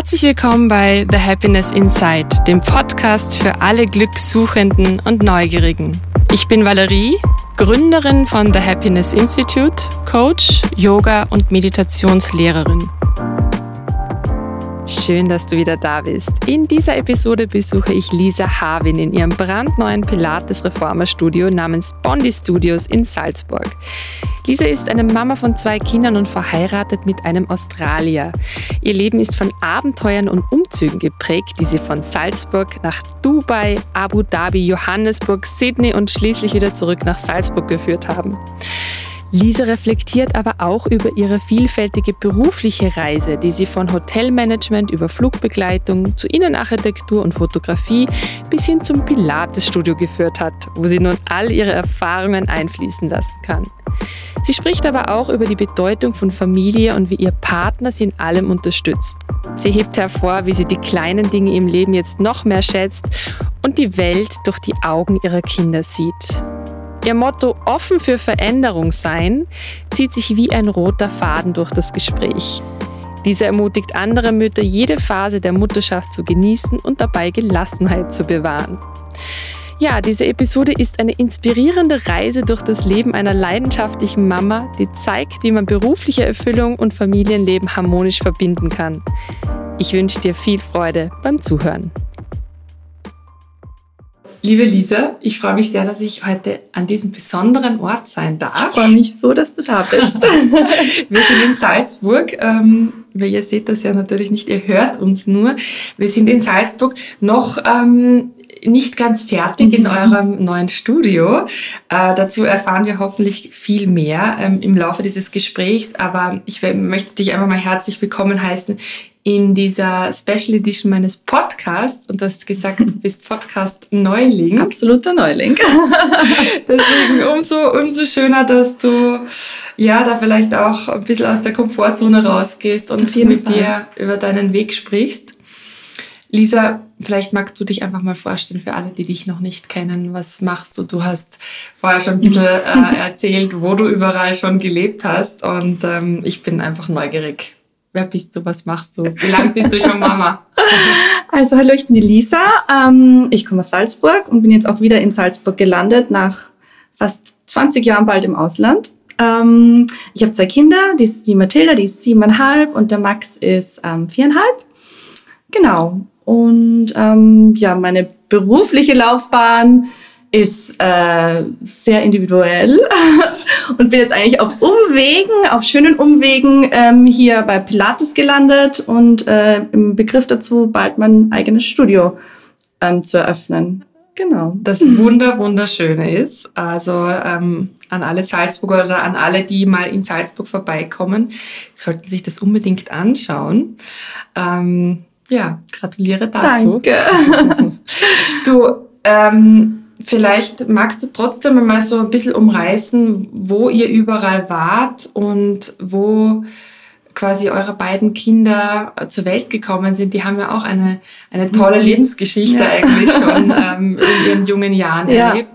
Herzlich willkommen bei The Happiness Inside, dem Podcast für alle Glückssuchenden und Neugierigen. Ich bin Valerie, Gründerin von The Happiness Institute, Coach, Yoga und Meditationslehrerin. Schön, dass du wieder da bist. In dieser Episode besuche ich Lisa Havin in ihrem brandneuen Pilates Reformer Studio namens Bondi Studios in Salzburg. Lisa ist eine Mama von zwei Kindern und verheiratet mit einem Australier. Ihr Leben ist von Abenteuern und Umzügen geprägt, die sie von Salzburg nach Dubai, Abu Dhabi, Johannesburg, Sydney und schließlich wieder zurück nach Salzburg geführt haben. Lisa reflektiert aber auch über ihre vielfältige berufliche Reise, die sie von Hotelmanagement über Flugbegleitung zu Innenarchitektur und Fotografie bis hin zum Pilatesstudio geführt hat, wo sie nun all ihre Erfahrungen einfließen lassen kann. Sie spricht aber auch über die Bedeutung von Familie und wie ihr Partner sie in allem unterstützt. Sie hebt hervor, wie sie die kleinen Dinge im Leben jetzt noch mehr schätzt und die Welt durch die Augen ihrer Kinder sieht. Ihr Motto offen für Veränderung sein zieht sich wie ein roter Faden durch das Gespräch. Diese ermutigt andere Mütter, jede Phase der Mutterschaft zu genießen und dabei Gelassenheit zu bewahren. Ja, diese Episode ist eine inspirierende Reise durch das Leben einer leidenschaftlichen Mama, die zeigt, wie man berufliche Erfüllung und Familienleben harmonisch verbinden kann. Ich wünsche dir viel Freude beim Zuhören. Liebe Lisa, ich freue mich sehr, dass ich heute an diesem besonderen Ort sein darf. Ich freue mich so, dass du da bist. wir sind in Salzburg. Ähm, ihr seht das ja natürlich nicht, ihr hört uns nur. Wir sind in Salzburg noch ähm, nicht ganz fertig in mhm. eurem neuen Studio. Äh, dazu erfahren wir hoffentlich viel mehr ähm, im Laufe dieses Gesprächs. Aber ich möchte dich einfach mal herzlich willkommen heißen in dieser Special Edition meines Podcasts und du hast gesagt, du bist Podcast-Neuling. Absoluter Neuling. Deswegen umso, umso schöner, dass du ja da vielleicht auch ein bisschen aus der Komfortzone rausgehst und mit Fall. dir über deinen Weg sprichst. Lisa, vielleicht magst du dich einfach mal vorstellen für alle, die dich noch nicht kennen. Was machst du? Du hast vorher schon ein bisschen äh, erzählt, wo du überall schon gelebt hast und ähm, ich bin einfach neugierig. Wer bist du? Was machst du? Wie lange bist du schon Mama? Also hallo, ich bin die Lisa. Ähm, ich komme aus Salzburg und bin jetzt auch wieder in Salzburg gelandet nach fast 20 Jahren bald im Ausland. Ähm, ich habe zwei Kinder, die die Mathilda, die ist siebeneinhalb und der Max ist ähm, viereinhalb. Genau. Und ähm, ja, meine berufliche Laufbahn ist äh, sehr individuell und bin jetzt eigentlich auf Umwegen, auf schönen Umwegen ähm, hier bei Pilates gelandet und äh, im Begriff dazu, bald mein eigenes Studio ähm, zu eröffnen. Genau. Das Wunder, Wunderschöne ist, also ähm, an alle Salzburger oder an alle, die mal in Salzburg vorbeikommen, sollten sich das unbedingt anschauen. Ähm, ja, gratuliere dazu. Danke. du, ähm, vielleicht magst du trotzdem mal so ein bisschen umreißen, wo ihr überall wart und wo quasi eure beiden Kinder zur Welt gekommen sind. Die haben ja auch eine, eine tolle mhm. Lebensgeschichte ja. eigentlich schon ähm, in ihren jungen Jahren ja. erlebt,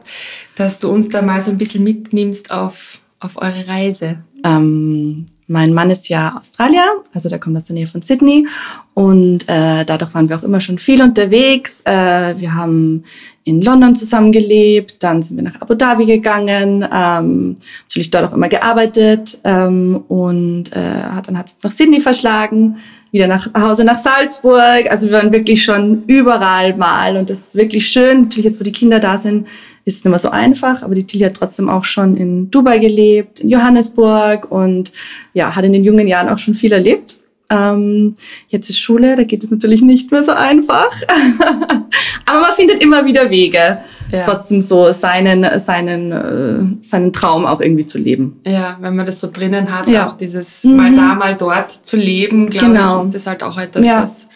dass du uns da mal so ein bisschen mitnimmst auf, auf eure Reise. Ähm, mein Mann ist ja Australier, also der kommt aus der Nähe von Sydney und äh, dadurch waren wir auch immer schon viel unterwegs. Äh, wir haben in London zusammengelebt, dann sind wir nach Abu Dhabi gegangen, ähm, natürlich dort auch immer gearbeitet ähm, und äh, dann hat uns nach Sydney verschlagen, wieder nach Hause nach Salzburg. Also wir waren wirklich schon überall mal und das ist wirklich schön. Natürlich jetzt, wo die Kinder da sind, ist es nicht mehr so einfach, aber die Tilly hat trotzdem auch schon in Dubai gelebt, in Johannesburg und ja, hat in den jungen Jahren auch schon viel erlebt. Ähm, jetzt ist Schule, da geht es natürlich nicht mehr so einfach. aber man findet immer wieder Wege, ja. trotzdem so seinen, seinen, äh, seinen Traum auch irgendwie zu leben. Ja, wenn man das so drinnen hat, ja. auch dieses mhm. mal da, mal dort zu leben, glaube genau. ich, ist das halt auch etwas, ja. was,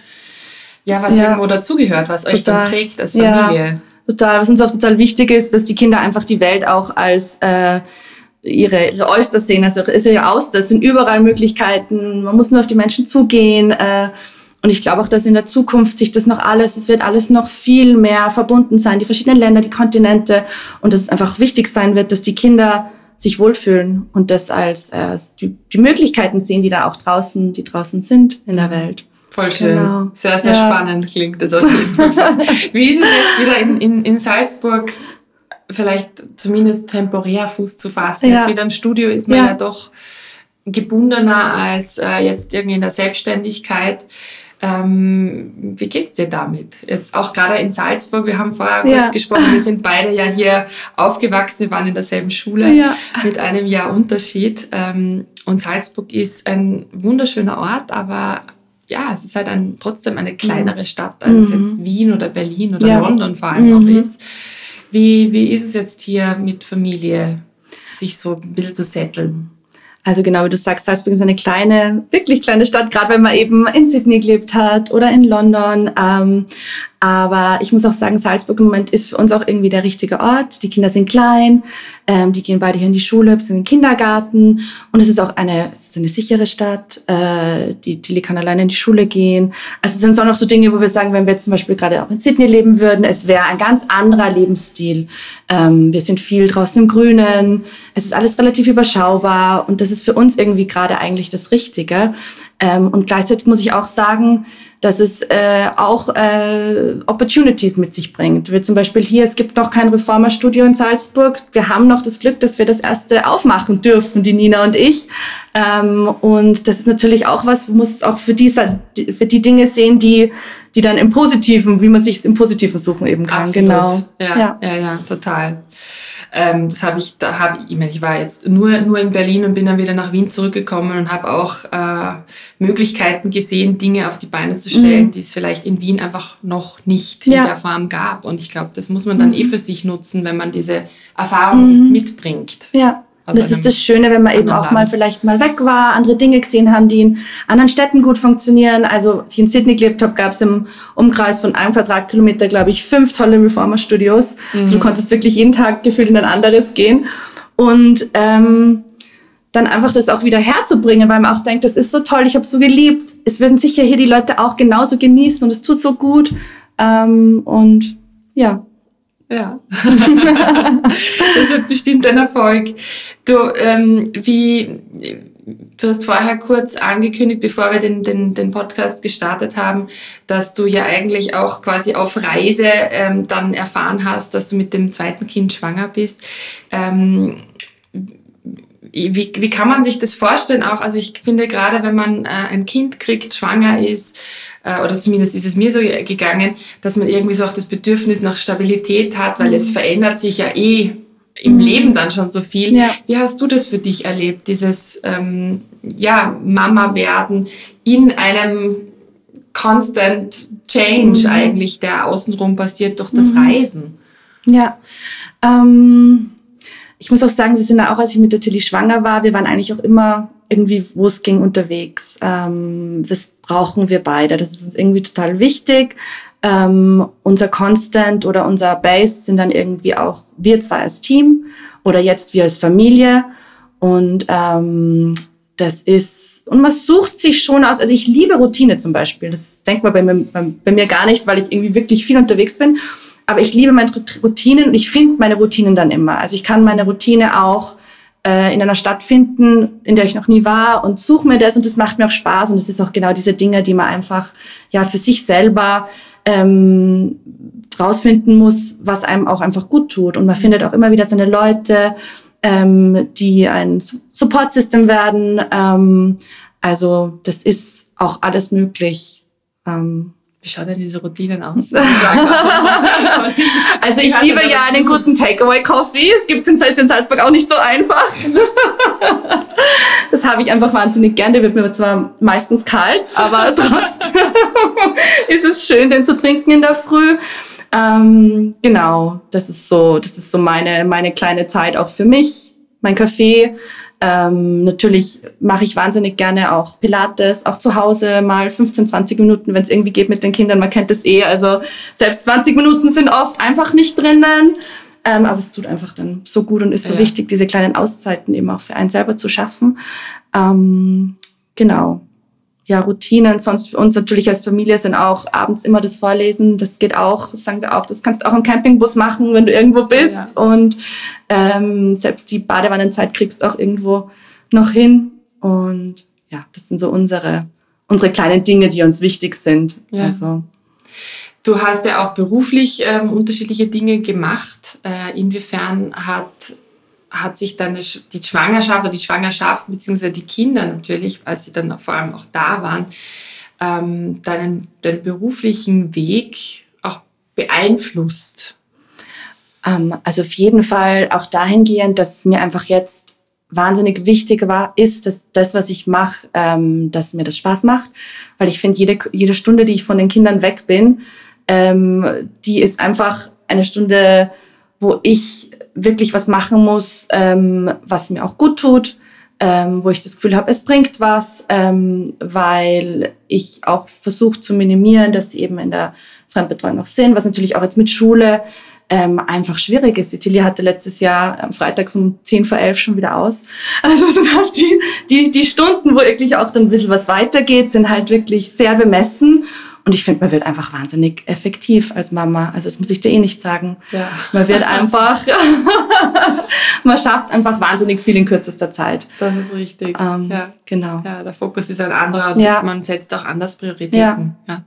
ja, was irgendwo dazugehört, was Total. euch dann prägt als Familie total, was uns auch total wichtig ist, dass die Kinder einfach die Welt auch als äh, ihre, ihre Oyster sehen. Also ist ja Auster, es sind überall Möglichkeiten, man muss nur auf die Menschen zugehen. Äh, und ich glaube auch, dass in der Zukunft sich das noch alles, es wird alles noch viel mehr verbunden sein, die verschiedenen Länder, die Kontinente. Und dass es einfach wichtig sein wird, dass die Kinder sich wohlfühlen und das als äh, die, die Möglichkeiten sehen, die da auch draußen, die draußen sind in der Welt. Voll schön. Genau. Sehr, sehr ja. spannend klingt das auf jeden Fall. Wie ist es jetzt wieder in, in, in Salzburg vielleicht zumindest temporär Fuß zu fassen? Ja. Jetzt wieder im Studio ist man ja, ja doch gebundener als äh, jetzt irgendwie in der Selbstständigkeit. Ähm, wie geht's dir damit? Jetzt auch gerade in Salzburg, wir haben vorher ja. kurz gesprochen, wir sind beide ja hier aufgewachsen, wir waren in derselben Schule ja. mit einem Jahr Unterschied. Ähm, und Salzburg ist ein wunderschöner Ort, aber ja, es ist halt ein, trotzdem eine kleinere Stadt, als mhm. jetzt Wien oder Berlin oder ja. London vor allem mhm. auch ist. Wie, wie ist es jetzt hier mit Familie, sich so ein bisschen zu setteln? Also genau wie du sagst, Salzburg ist eine kleine, wirklich kleine Stadt, gerade wenn man eben in Sydney gelebt hat oder in London. Ähm, aber ich muss auch sagen, Salzburg im Moment ist für uns auch irgendwie der richtige Ort. Die Kinder sind klein, ähm, die gehen beide hier in die Schule, sind in den Kindergarten und es ist auch eine, es ist eine sichere Stadt. Äh, die Tilly kann alleine in die Schule gehen. Also es sind auch noch so Dinge, wo wir sagen, wenn wir zum Beispiel gerade auch in Sydney leben würden, es wäre ein ganz anderer Lebensstil. Ähm, wir sind viel draußen im Grünen, es ist alles relativ überschaubar und das ist für uns irgendwie gerade eigentlich das Richtige. Ähm, und gleichzeitig muss ich auch sagen, dass es äh, auch äh, Opportunities mit sich bringt. Wie zum Beispiel hier, es gibt noch kein Reformerstudio in Salzburg. Wir haben noch das Glück, dass wir das erste aufmachen dürfen, die Nina und ich. Ähm, und das ist natürlich auch was, man muss es auch für, diese, für die Dinge sehen, die, die dann im Positiven, wie man sich im Positiven suchen eben kann. Absolut. Genau. Ja, ja, ja, ja total. Ähm, das habe ich, da habe ich, ich meine, ich war jetzt nur, nur in Berlin und bin dann wieder nach Wien zurückgekommen und habe auch äh, Möglichkeiten gesehen, Dinge auf die Beine zu stellen, mhm. die es vielleicht in Wien einfach noch nicht ja. in der Form gab. Und ich glaube, das muss man dann mhm. eh für sich nutzen, wenn man diese Erfahrung mhm. mitbringt. Ja. Das ist das Schöne, wenn man eben auch Land. mal vielleicht mal weg war, andere Dinge gesehen haben, die in anderen Städten gut funktionieren. Also, als ich in Sydney gelebt habe, gab es im Umkreis von einem Quadratkilometer, glaube ich, fünf tolle Reformer-Studios. Mhm. Also, du konntest wirklich jeden Tag gefühlt in ein anderes gehen. Und ähm, dann einfach das auch wieder herzubringen, weil man auch denkt, das ist so toll, ich habe so geliebt. Es würden sicher hier die Leute auch genauso genießen und es tut so gut. Ähm, und ja, ja, das wird bestimmt ein Erfolg. Du, ähm, wie, du hast vorher kurz angekündigt, bevor wir den, den, den Podcast gestartet haben, dass du ja eigentlich auch quasi auf Reise ähm, dann erfahren hast, dass du mit dem zweiten Kind schwanger bist. Ähm, wie, wie kann man sich das vorstellen auch? Also ich finde gerade, wenn man äh, ein Kind kriegt, schwanger ist, äh, oder zumindest ist es mir so gegangen, dass man irgendwie so auch das Bedürfnis nach Stabilität hat, weil mhm. es verändert sich ja eh im mhm. Leben dann schon so viel. Ja. Wie hast du das für dich erlebt, dieses ähm, ja, Mama werden in einem Constant Change mhm. eigentlich, der außenrum passiert durch das mhm. Reisen? Ja, ähm, ich muss auch sagen, wir sind auch, als ich mit der Tilly schwanger war, wir waren eigentlich auch immer irgendwie, wo es ging, unterwegs. Ähm, das brauchen wir beide. Das ist uns irgendwie total wichtig. Ähm, unser Constant oder unser Base sind dann irgendwie auch wir zwei als Team oder jetzt wir als Familie. Und ähm, das ist, und man sucht sich schon aus. Also ich liebe Routine zum Beispiel. Das denkt man bei mir, bei, bei mir gar nicht, weil ich irgendwie wirklich viel unterwegs bin. Aber ich liebe meine Routinen und ich finde meine Routinen dann immer. Also ich kann meine Routine auch äh, in einer Stadt finden, in der ich noch nie war und suche mir das und das macht mir auch Spaß und das ist auch genau diese Dinge, die man einfach ja für sich selber ähm, rausfinden muss, was einem auch einfach gut tut und man findet auch immer wieder seine Leute, ähm, die ein Support-System werden. Ähm, also das ist auch alles möglich. Ähm, wie schaut denn diese Routinen aus? also ich liebe ja einen guten Takeaway-Coffee. Es gibt es in Salzburg auch nicht so einfach. das habe ich einfach wahnsinnig gern. Der wird mir zwar meistens kalt, aber trotzdem ist es schön, den zu trinken in der Früh. Ähm, genau, das ist so, das ist so meine, meine kleine Zeit auch für mich. Mein Kaffee, ähm, natürlich mache ich wahnsinnig gerne auch Pilates, auch zu Hause mal 15, 20 Minuten, wenn es irgendwie geht mit den Kindern. Man kennt das eh. Also selbst 20 Minuten sind oft einfach nicht drinnen. Ähm, aber es tut einfach dann so gut und ist so ja. wichtig, diese kleinen Auszeiten eben auch für einen selber zu schaffen. Ähm, genau ja, Routinen. Sonst für uns natürlich als Familie sind auch abends immer das Vorlesen. Das geht auch, sagen wir auch, das kannst du auch im Campingbus machen, wenn du irgendwo bist. Ja. Und ähm, selbst die Badewannenzeit kriegst du auch irgendwo noch hin. Und ja, das sind so unsere unsere kleinen Dinge, die uns wichtig sind. Ja. Also. Du hast ja auch beruflich ähm, unterschiedliche Dinge gemacht. Äh, inwiefern hat, hat sich deine, die Schwangerschaft oder die Schwangerschaft beziehungsweise die Kinder natürlich, als sie dann vor allem auch da waren, ähm, deinen, deinen beruflichen Weg auch beeinflusst? Ähm, also auf jeden Fall auch dahingehend, dass mir einfach jetzt wahnsinnig wichtig war, ist, dass das, was ich mache, ähm, dass mir das Spaß macht. Weil ich finde, jede, jede Stunde, die ich von den Kindern weg bin, ähm, die ist einfach eine Stunde, wo ich wirklich was machen muss, ähm, was mir auch gut tut, ähm, wo ich das Gefühl habe, es bringt was, ähm, weil ich auch versuche zu minimieren, dass sie eben in der Fremdbetreuung auch sind, was natürlich auch jetzt mit Schule ähm, einfach schwierig ist. Die Tilly hatte letztes Jahr am Freitag um 10 vor 11 schon wieder aus. Also sind halt die, die, die Stunden, wo wirklich auch dann ein bisschen was weitergeht, sind halt wirklich sehr bemessen. Und ich finde, man wird einfach wahnsinnig effektiv als Mama. Also das muss ich dir eh nicht sagen. Ja. Man wird einfach, man schafft einfach wahnsinnig viel in kürzester Zeit. Das ist richtig. Ähm, ja. Genau. Ja, der Fokus ist ein anderer ja. man setzt auch anders Prioritäten. Ja. ja.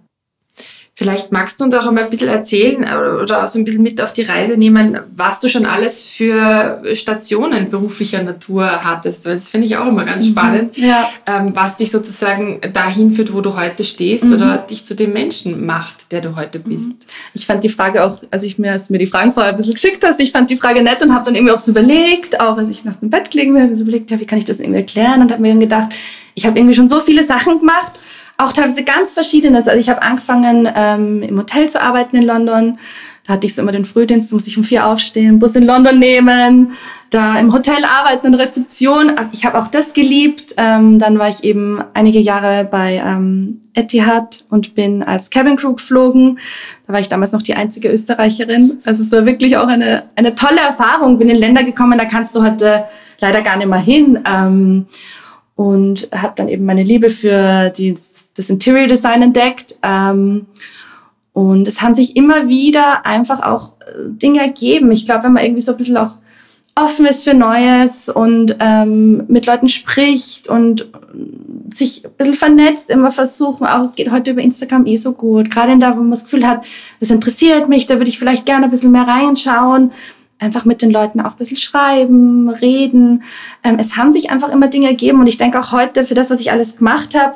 Vielleicht magst du uns auch einmal ein bisschen erzählen oder auch so ein bisschen mit auf die Reise nehmen, was du schon alles für Stationen beruflicher Natur hattest. Weil das finde ich auch immer ganz mhm. spannend, ja. ähm, was dich sozusagen dahin führt, wo du heute stehst mhm. oder dich zu dem Menschen macht, der du heute mhm. bist. Ich fand die Frage auch, als ich mir, als mir die Fragen vorher ein bisschen geschickt hast, ich fand die Frage nett und habe dann irgendwie auch so überlegt, auch als ich nach dem Bett gelegen bin, habe ich so überlegt, ja, wie kann ich das irgendwie erklären und habe mir dann gedacht, ich habe irgendwie schon so viele Sachen gemacht auch teilweise ganz verschiedenes. Also ich habe angefangen, ähm, im Hotel zu arbeiten in London. Da hatte ich so immer den Frühdienst, da musste ich um vier aufstehen, Bus in London nehmen, da im Hotel arbeiten, in Rezeption. Ich habe auch das geliebt. Ähm, dann war ich eben einige Jahre bei ähm, Etihad und bin als Cabin Crew geflogen. Da war ich damals noch die einzige Österreicherin. Also es war wirklich auch eine, eine tolle Erfahrung. Bin in Länder gekommen, da kannst du heute leider gar nicht mehr hin. Ähm, und habe dann eben meine Liebe für die, das Interior Design entdeckt. Ähm, und es haben sich immer wieder einfach auch äh, Dinge ergeben. Ich glaube, wenn man irgendwie so ein bisschen auch offen ist für Neues und ähm, mit Leuten spricht und sich ein bisschen vernetzt, immer versuchen, auch es geht heute über Instagram eh so gut, gerade in da, wo man das Gefühl hat, das interessiert mich, da würde ich vielleicht gerne ein bisschen mehr reinschauen einfach mit den Leuten auch ein bisschen schreiben, reden. Ähm, es haben sich einfach immer Dinge ergeben und ich denke auch heute für das, was ich alles gemacht habe,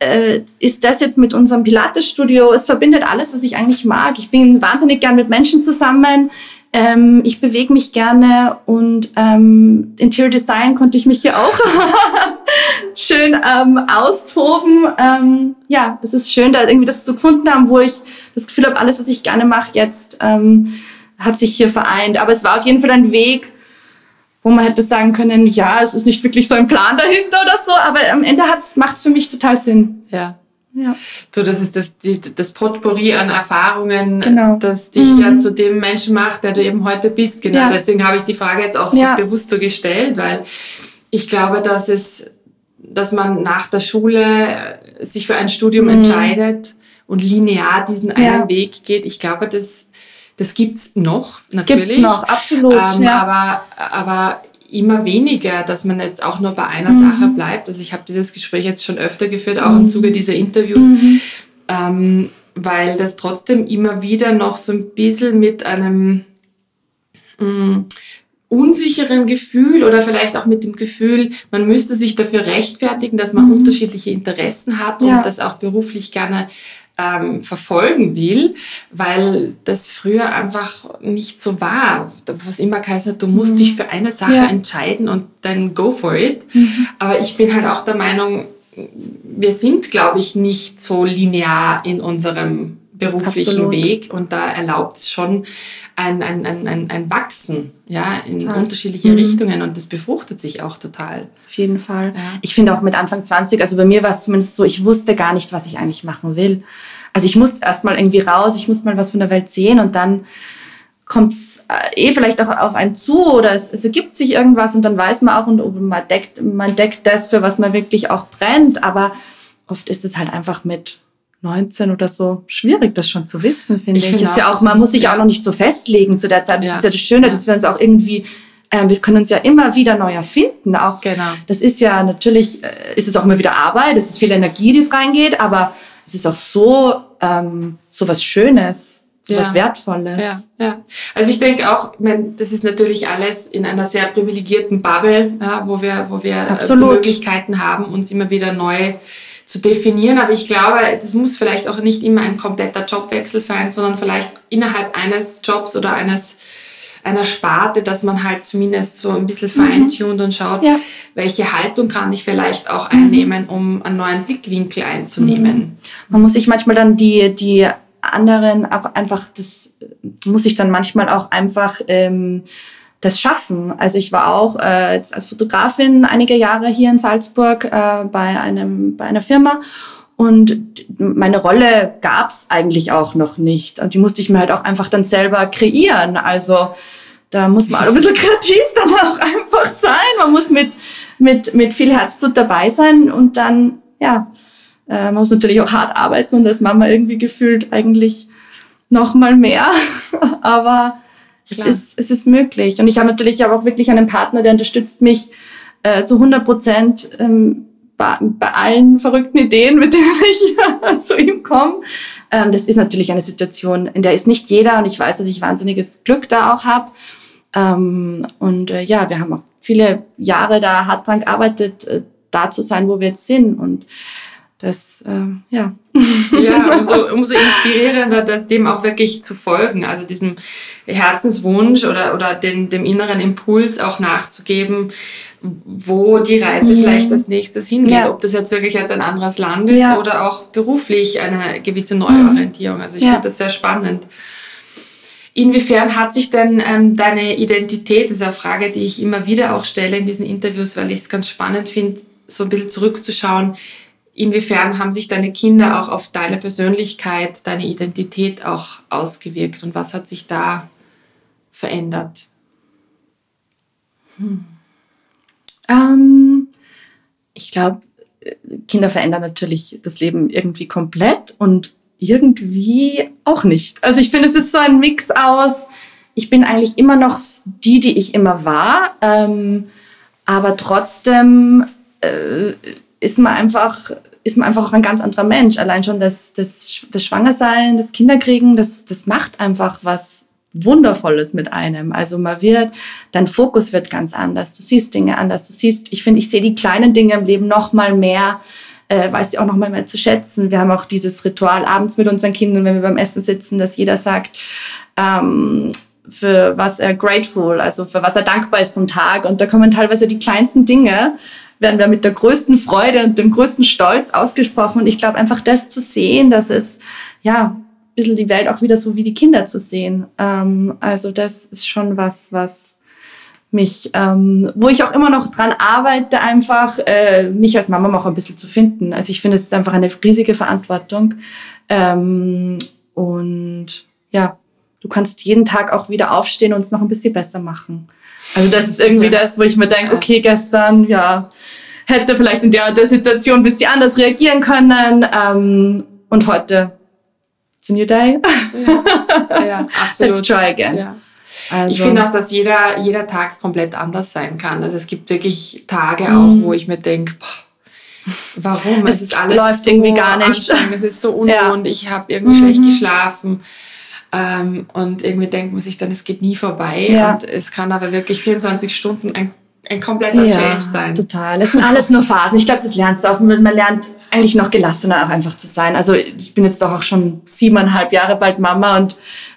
äh, ist das jetzt mit unserem Pilates-Studio, es verbindet alles, was ich eigentlich mag. Ich bin wahnsinnig gern mit Menschen zusammen. Ähm, ich bewege mich gerne und ähm, Interior Design konnte ich mich hier auch schön ähm, austoben. Ähm, ja, es ist schön, da irgendwie das zu gefunden haben, wo ich das Gefühl habe, alles, was ich gerne mache, jetzt ähm, hat sich hier vereint. Aber es war auf jeden Fall ein Weg, wo man hätte sagen können, ja, es ist nicht wirklich so ein Plan dahinter oder so, aber am Ende macht es für mich total Sinn. Ja. Ja. Du, das ist das, die, das Potpourri an Erfahrungen, genau. das dich mhm. ja zu dem Menschen macht, der du eben heute bist. Genau. Ja. Deswegen habe ich die Frage jetzt auch so ja. bewusst so gestellt, weil ich glaube, dass es, dass man nach der Schule sich für ein Studium mhm. entscheidet und linear diesen einen Weg geht. Ich glaube, das das gibt es noch, natürlich. Gibt es noch, absolut. Ähm, ja. aber, aber immer weniger, dass man jetzt auch nur bei einer mhm. Sache bleibt. Also ich habe dieses Gespräch jetzt schon öfter geführt, auch mhm. im Zuge dieser Interviews, mhm. ähm, weil das trotzdem immer wieder noch so ein bisschen mit einem mh, mm, unsicheren Gefühl oder vielleicht auch mit dem Gefühl, man müsste sich dafür rechtfertigen, dass man mhm. unterschiedliche Interessen hat ja. und das auch beruflich gerne ähm, verfolgen will, weil das früher einfach nicht so war. Was immer geheißen hat, du musst mhm. dich für eine Sache ja. entscheiden und dann go for it. Mhm. Aber ich bin halt auch der Meinung, wir sind, glaube ich, nicht so linear in unserem beruflichen Absolut. Weg und da erlaubt es schon ein, ein, ein, ein, Wachsen ja, in total. unterschiedliche mhm. Richtungen und das befruchtet sich auch total. Auf jeden Fall. Ja. Ich finde auch mit Anfang 20, also bei mir war es zumindest so, ich wusste gar nicht, was ich eigentlich machen will. Also ich musste erst mal irgendwie raus, ich musste mal was von der Welt sehen und dann kommt es äh, eh vielleicht auch auf einen zu oder es, es, ergibt sich irgendwas und dann weiß man auch und man deckt, man deckt das, für was man wirklich auch brennt. Aber oft ist es halt einfach mit 19 oder so schwierig, das schon zu wissen, finde ich. ich. Ist ja auch, man muss sich ja auch noch nicht so festlegen zu der Zeit. Das ja. ist ja das Schöne, dass wir uns auch irgendwie Ähm, wir können uns ja immer wieder neu erfinden. Auch genau. das ist ja natürlich, äh, ist es auch immer wieder Arbeit, es ist viel Energie, die es reingeht, aber es ist auch so, ähm, so was Schönes, so ja. was Wertvolles. Ja, ja. Also ich denke auch, ich mein, das ist natürlich alles in einer sehr privilegierten Bubble, ja, wo wir, wo wir äh, die Möglichkeiten haben, uns immer wieder neu zu definieren. Aber ich glaube, das muss vielleicht auch nicht immer ein kompletter Jobwechsel sein, sondern vielleicht innerhalb eines Jobs oder eines einer Sparte, dass man halt zumindest so ein bisschen mhm. feintunt und schaut, ja. welche Haltung kann ich vielleicht auch mhm. einnehmen, um einen neuen Blickwinkel einzunehmen. Mhm. Man muss sich manchmal dann die, die anderen auch einfach, das muss ich dann manchmal auch einfach ähm, das schaffen. Also ich war auch äh, als Fotografin einige Jahre hier in Salzburg äh, bei, einem, bei einer Firma und meine Rolle gab's eigentlich auch noch nicht. Und die musste ich mir halt auch einfach dann selber kreieren. Also da muss man auch ein bisschen kreativ dann auch einfach sein. Man muss mit, mit, mit viel Herzblut dabei sein und dann, ja, äh, man muss natürlich auch hart arbeiten und als Mama irgendwie gefühlt eigentlich noch mal mehr. Aber es ist, es ist möglich. Und ich habe natürlich aber auch wirklich einen Partner, der unterstützt mich äh, zu 100 Prozent ähm, bei, bei allen verrückten Ideen, mit denen ich zu ihm komme. Ähm, das ist natürlich eine Situation, in der ist nicht jeder und ich weiß, dass ich wahnsinniges Glück da auch habe. Ähm, und äh, ja, wir haben auch viele Jahre da hart dran gearbeitet, äh, da zu sein, wo wir jetzt sind. Und das, äh, ja. Ja, umso, umso inspirierender, dem auch wirklich zu folgen, also diesem Herzenswunsch oder, oder den, dem inneren Impuls auch nachzugeben, wo die Reise mhm. vielleicht als nächstes hingeht. Ja. Ob das jetzt wirklich jetzt ein anderes Land ist ja. oder auch beruflich eine gewisse Neuorientierung. Also ich ja. finde das sehr spannend. Inwiefern hat sich denn ähm, deine Identität, das ist eine Frage, die ich immer wieder auch stelle in diesen Interviews, weil ich es ganz spannend finde, so ein bisschen zurückzuschauen, inwiefern haben sich deine Kinder auch auf deine Persönlichkeit, deine Identität auch ausgewirkt und was hat sich da verändert? Hm. Ähm, ich glaube, Kinder verändern natürlich das Leben irgendwie komplett und irgendwie auch nicht. Also ich finde, es ist so ein Mix aus, ich bin eigentlich immer noch die, die ich immer war, ähm, aber trotzdem äh, ist man einfach ist man einfach auch ein ganz anderer Mensch. Allein schon das, das, das Schwangersein, das Kinderkriegen, das, das macht einfach was Wundervolles mit einem. Also man wird, dein Fokus wird ganz anders. Du siehst Dinge anders. Du siehst, ich finde, ich sehe die kleinen Dinge im Leben noch mal mehr, äh, weiß sie auch noch mal mehr zu schätzen. Wir haben auch dieses Ritual abends mit unseren Kindern, wenn wir beim Essen sitzen, dass jeder sagt, ähm, für was er grateful, also für was er dankbar ist vom Tag. Und da kommen teilweise die kleinsten Dinge, werden wir mit der größten Freude und dem größten Stolz ausgesprochen. Und ich glaube, einfach das zu sehen, dass es, ja, ein bisschen die Welt auch wieder so wie die Kinder zu sehen. Ähm, also das ist schon was, was mich, ähm, wo ich auch immer noch dran arbeite, einfach äh, mich als Mama auch ein bisschen zu finden. Also ich finde, es ist einfach eine riesige Verantwortung. Ähm, und ja, du kannst jeden Tag auch wieder aufstehen und es noch ein bisschen besser machen. Also das ist irgendwie ja. das, wo ich mir denke, okay, gestern, ja, hätte vielleicht in der, der Situation ein bisschen anders reagieren können. Ähm, und heute, it's a new day. Ja, ja absolut. Let's try again. Ja. Also. Ich finde auch, dass jeder, jeder Tag komplett anders sein kann. Also es gibt wirklich Tage auch, mhm. wo ich mir denke, warum? Es, es ist alles läuft so irgendwie gar nicht. Es ist so unruhig. Ja. Ich habe irgendwie mhm. schlecht geschlafen. Ähm, und irgendwie denkt man sich dann, es geht nie vorbei. Ja. Und es kann aber wirklich 24 Stunden ein, ein kompletter ja, Change sein. Total. Es sind alles nur Phasen. Ich glaube, das lernst du auch. Man lernt eigentlich noch gelassener auch einfach zu sein. Also ich bin jetzt doch auch schon siebeneinhalb Jahre bald Mama und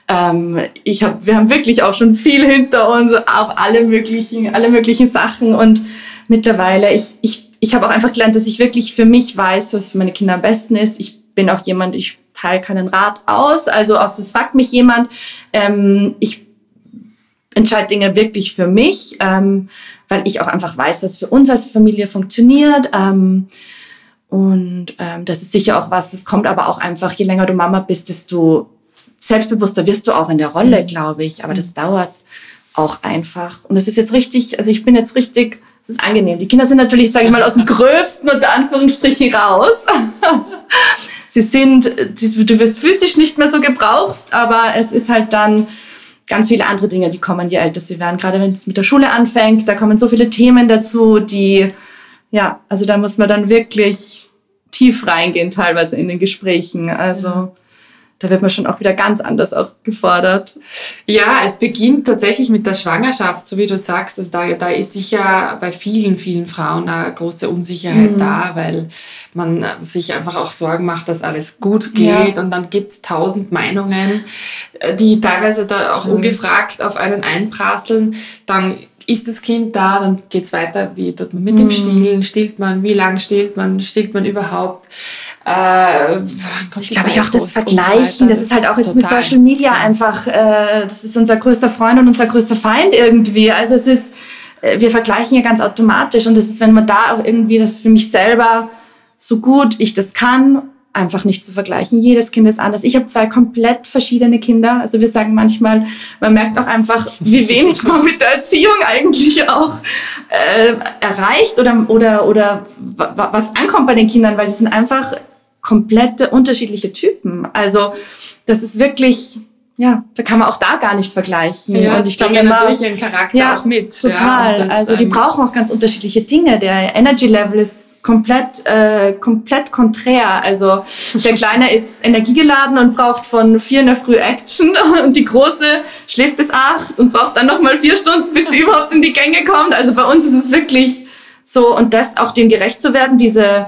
ähm, ich hab, wir haben wirklich auch schon viel hinter uns auf alle möglichen, alle möglichen Sachen und mittlerweile, ich, ich, ich habe auch einfach gelernt, dass ich wirklich für mich weiß, was für meine Kinder am besten ist. Ich bin auch jemand, ich teile keinen Rat aus. Also aus das fragt mich jemand. Ähm, ich entscheide Dinge wirklich für mich, ähm, weil ich auch einfach weiß, was für uns als Familie funktioniert. Ähm, und ähm, das ist sicher auch was, das kommt aber auch einfach, je länger du Mama bist, desto selbstbewusster wirst du auch in der Rolle, mhm. glaube ich. Aber das dauert auch einfach. Und es ist jetzt richtig, also ich bin jetzt richtig, es ist angenehm. Die Kinder sind natürlich, sage ich mal, aus dem Gröbsten unter Anführungsstrichen raus. sie sind, du wirst physisch nicht mehr so gebraucht, aber es ist halt dann ganz viele andere Dinge, die kommen, je älter sie werden. Gerade wenn es mit der Schule anfängt, da kommen so viele Themen dazu, die, ja, also da muss man dann wirklich tief reingehen, teilweise in den Gesprächen. Also. Ja da wird man schon auch wieder ganz anders auch gefordert. Ja, es beginnt tatsächlich mit der Schwangerschaft, so wie du sagst. Also da, da ist sicher bei vielen, vielen Frauen eine große Unsicherheit mhm. da, weil man sich einfach auch Sorgen macht, dass alles gut geht. Ja. Und dann gibt es tausend Meinungen, äh, die teilweise da auch mhm. ungefragt auf einen einprasseln. Dann ist das Kind da, dann geht es weiter, wie tut man mit dem mhm. Stillen, stillt man, wie lange stillt man, stillt man überhaupt. Äh, ich glaube ich auch das Vergleichen, so das ist halt auch jetzt Total. mit Social Media einfach, äh, das ist unser größter Freund und unser größter Feind irgendwie. Also es ist, äh, wir vergleichen ja ganz automatisch und das ist, wenn man da auch irgendwie das für mich selber so gut ich das kann einfach nicht zu vergleichen. Jedes Kind ist anders. Ich habe zwei komplett verschiedene Kinder. Also wir sagen manchmal, man merkt auch einfach, wie wenig man mit der Erziehung eigentlich auch äh, erreicht oder, oder, oder was ankommt bei den Kindern, weil die sind einfach komplette unterschiedliche Typen. Also das ist wirklich ja, da kann man auch da gar nicht vergleichen. Ja, und ich glaube, natürlich ihren Charakter ja, auch mit. Total. Ja, das, also die brauchen auch ganz unterschiedliche Dinge. Der Energy Level ist komplett, äh, komplett konträr. Also der Kleine ist energiegeladen und braucht von vier in der Früh Action und die Große schläft bis acht und braucht dann nochmal vier Stunden, bis sie überhaupt in die Gänge kommt. Also bei uns ist es wirklich so und das auch dem gerecht zu werden, diese,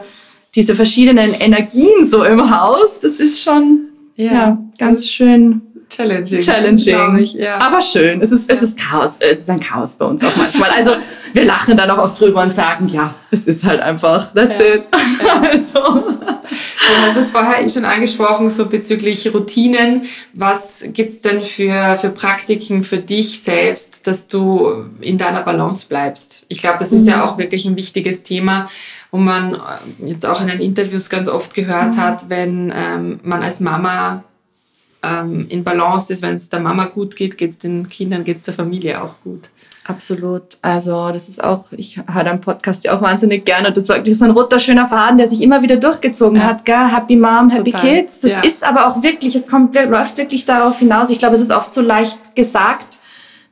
diese verschiedenen Energien so im Haus, das ist schon ja, ja ganz schön challenging. Challenging. Ich, ja. Aber schön. Es ist, es ist Chaos. Es ist ein Chaos bei uns auch manchmal. Also wir lachen dann auch oft drüber und sagen, ja, es ist halt einfach, that's ja. it. Ja. also. Du hast es vorher eh schon angesprochen, so bezüglich Routinen. Was gibt's denn für, für Praktiken für dich selbst, dass du in deiner Balance bleibst? Ich glaube, das ist mhm. ja auch wirklich ein wichtiges Thema, wo man äh, jetzt auch in den Interviews ganz oft gehört mhm. hat, wenn ähm, man als Mama ähm, in Balance ist, wenn es der Mama gut geht, geht es den Kindern, geht es der Familie auch gut. Absolut. Also das ist auch, ich höre deinen Podcast ja auch wahnsinnig gerne und das war wirklich so ein roter, schöner Faden, der sich immer wieder durchgezogen ja. hat. Gell? Happy Mom, Happy Total. Kids. Das ja. ist aber auch wirklich, es kommt, läuft wirklich darauf hinaus. Ich glaube, es ist oft so leicht gesagt.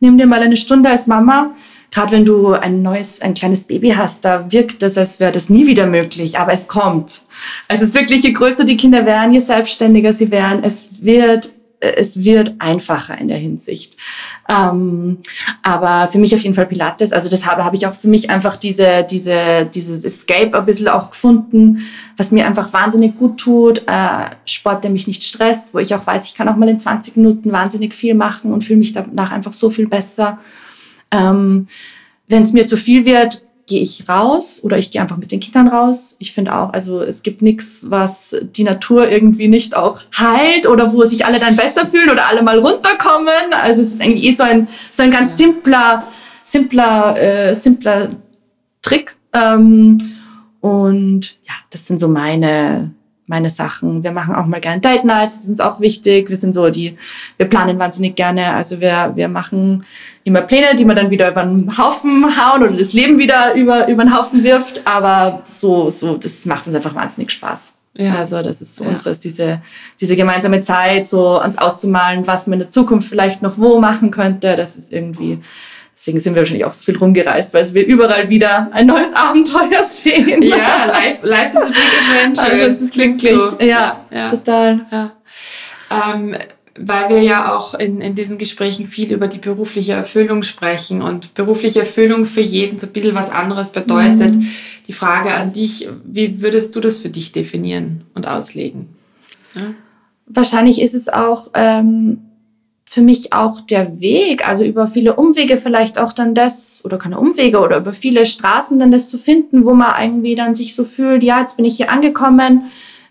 Nimm dir mal eine Stunde als Mama gerade wenn du ein neues, ein kleines Baby hast, da wirkt das, als wäre das nie wieder möglich, aber es kommt. Es ist wirklich, je größer die Kinder werden, je selbstständiger sie werden, es wird es wird einfacher in der Hinsicht. Ähm, aber für mich auf jeden Fall Pilates. Also das habe, habe ich auch für mich einfach diese, diese, dieses Escape ein bisschen auch gefunden, was mir einfach wahnsinnig gut tut. Äh, Sport, der mich nicht stresst, wo ich auch weiß, ich kann auch mal in 20 Minuten wahnsinnig viel machen und fühle mich danach einfach so viel besser. Ähm, Wenn es mir zu viel wird, gehe ich raus oder ich gehe einfach mit den Kindern raus. Ich finde auch, also es gibt nichts, was die Natur irgendwie nicht auch heilt oder wo sich alle dann besser fühlen oder alle mal runterkommen. Also es ist eigentlich eh so ein, so ein ganz simpler, simpler, äh, simpler Trick. Ähm, und ja, das sind so meine, meine Sachen. Wir machen auch mal gerne Date Nights, das ist uns auch wichtig. Wir sind so die, wir planen wahnsinnig gerne. Also wir, wir machen immer Pläne, die man dann wieder über den Haufen hauen oder das Leben wieder über, über den Haufen wirft. Aber so, so, das macht uns einfach wahnsinnig Spaß. Ja. Also das ist so ja. unseres, diese, diese gemeinsame Zeit, so uns auszumalen, was man in der Zukunft vielleicht noch wo machen könnte. Das ist irgendwie, Deswegen sind wir wahrscheinlich auch so viel rumgereist, weil wir überall wieder ein neues Abenteuer sehen. Ja, life, life is a big adventure. Also das glücklich. So. Ja, ja, total. Ja. Ähm, weil wir ja auch in, in diesen Gesprächen viel über die berufliche Erfüllung sprechen und berufliche Erfüllung für jeden so ein bisschen was anderes bedeutet. Mhm. Die Frage an dich, wie würdest du das für dich definieren und auslegen? Ja? Wahrscheinlich ist es auch ähm, für mich auch der Weg, also über viele Umwege vielleicht auch dann das, oder keine Umwege, oder über viele Straßen dann das zu finden, wo man irgendwie dann sich so fühlt, ja, jetzt bin ich hier angekommen.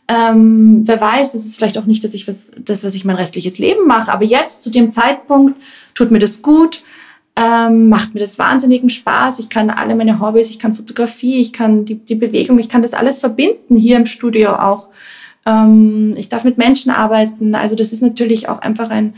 Ähm, wer weiß, es ist vielleicht auch nicht dass ich was, das, was ich mein restliches Leben mache, aber jetzt zu dem Zeitpunkt tut mir das gut, ähm, macht mir das wahnsinnigen Spaß. Ich kann alle meine Hobbys, ich kann Fotografie, ich kann die, die Bewegung, ich kann das alles verbinden hier im Studio auch. Ähm, ich darf mit Menschen arbeiten. Also das ist natürlich auch einfach ein,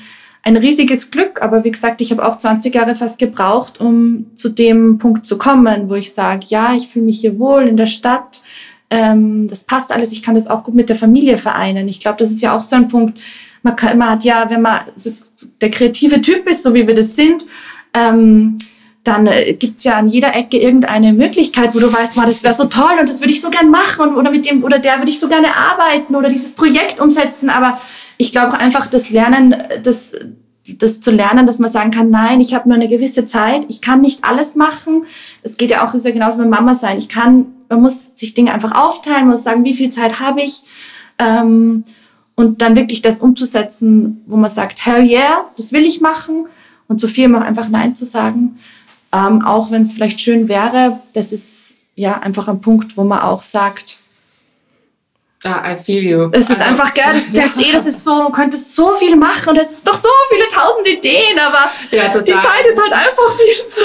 ein riesiges Glück. Aber wie gesagt, ich habe auch 20 Jahre fast gebraucht, um zu dem Punkt zu kommen, wo ich sage, ja, ich fühle mich hier wohl in der Stadt. Ähm, das passt alles. Ich kann das auch gut mit der Familie vereinen. Ich glaube, das ist ja auch so ein Punkt. Man, kann, man hat ja, wenn man so der kreative Typ bist, so wie wir das sind, ähm, dann äh, gibt's ja an jeder Ecke irgendeine Möglichkeit, wo du weißt, wow, das wäre so toll und das würde ich so gern machen oder mit dem oder der würde ich so gerne arbeiten oder dieses Projekt umsetzen. Aber ich glaube einfach das Lernen, das, das zu lernen, dass man sagen kann, nein, ich habe nur eine gewisse Zeit, ich kann nicht alles machen. Das geht ja auch, ist ja genauso mit Mama sein. Ich kann, man muss sich Dinge einfach aufteilen, muss sagen, wie viel Zeit habe ich. Ähm, und dann wirklich das umzusetzen, wo man sagt, hell yeah, das will ich machen. Und zu viel auch einfach Nein zu sagen. Ähm, auch wenn es vielleicht schön wäre, das ist ja einfach ein Punkt, wo man auch sagt, Ah, I feel you. Es ist also, einfach geil, das, das, eh, das ist so, du könntest so viel machen und es ist doch so viele tausend Ideen, aber ja, die Zeit ist halt einfach viel zu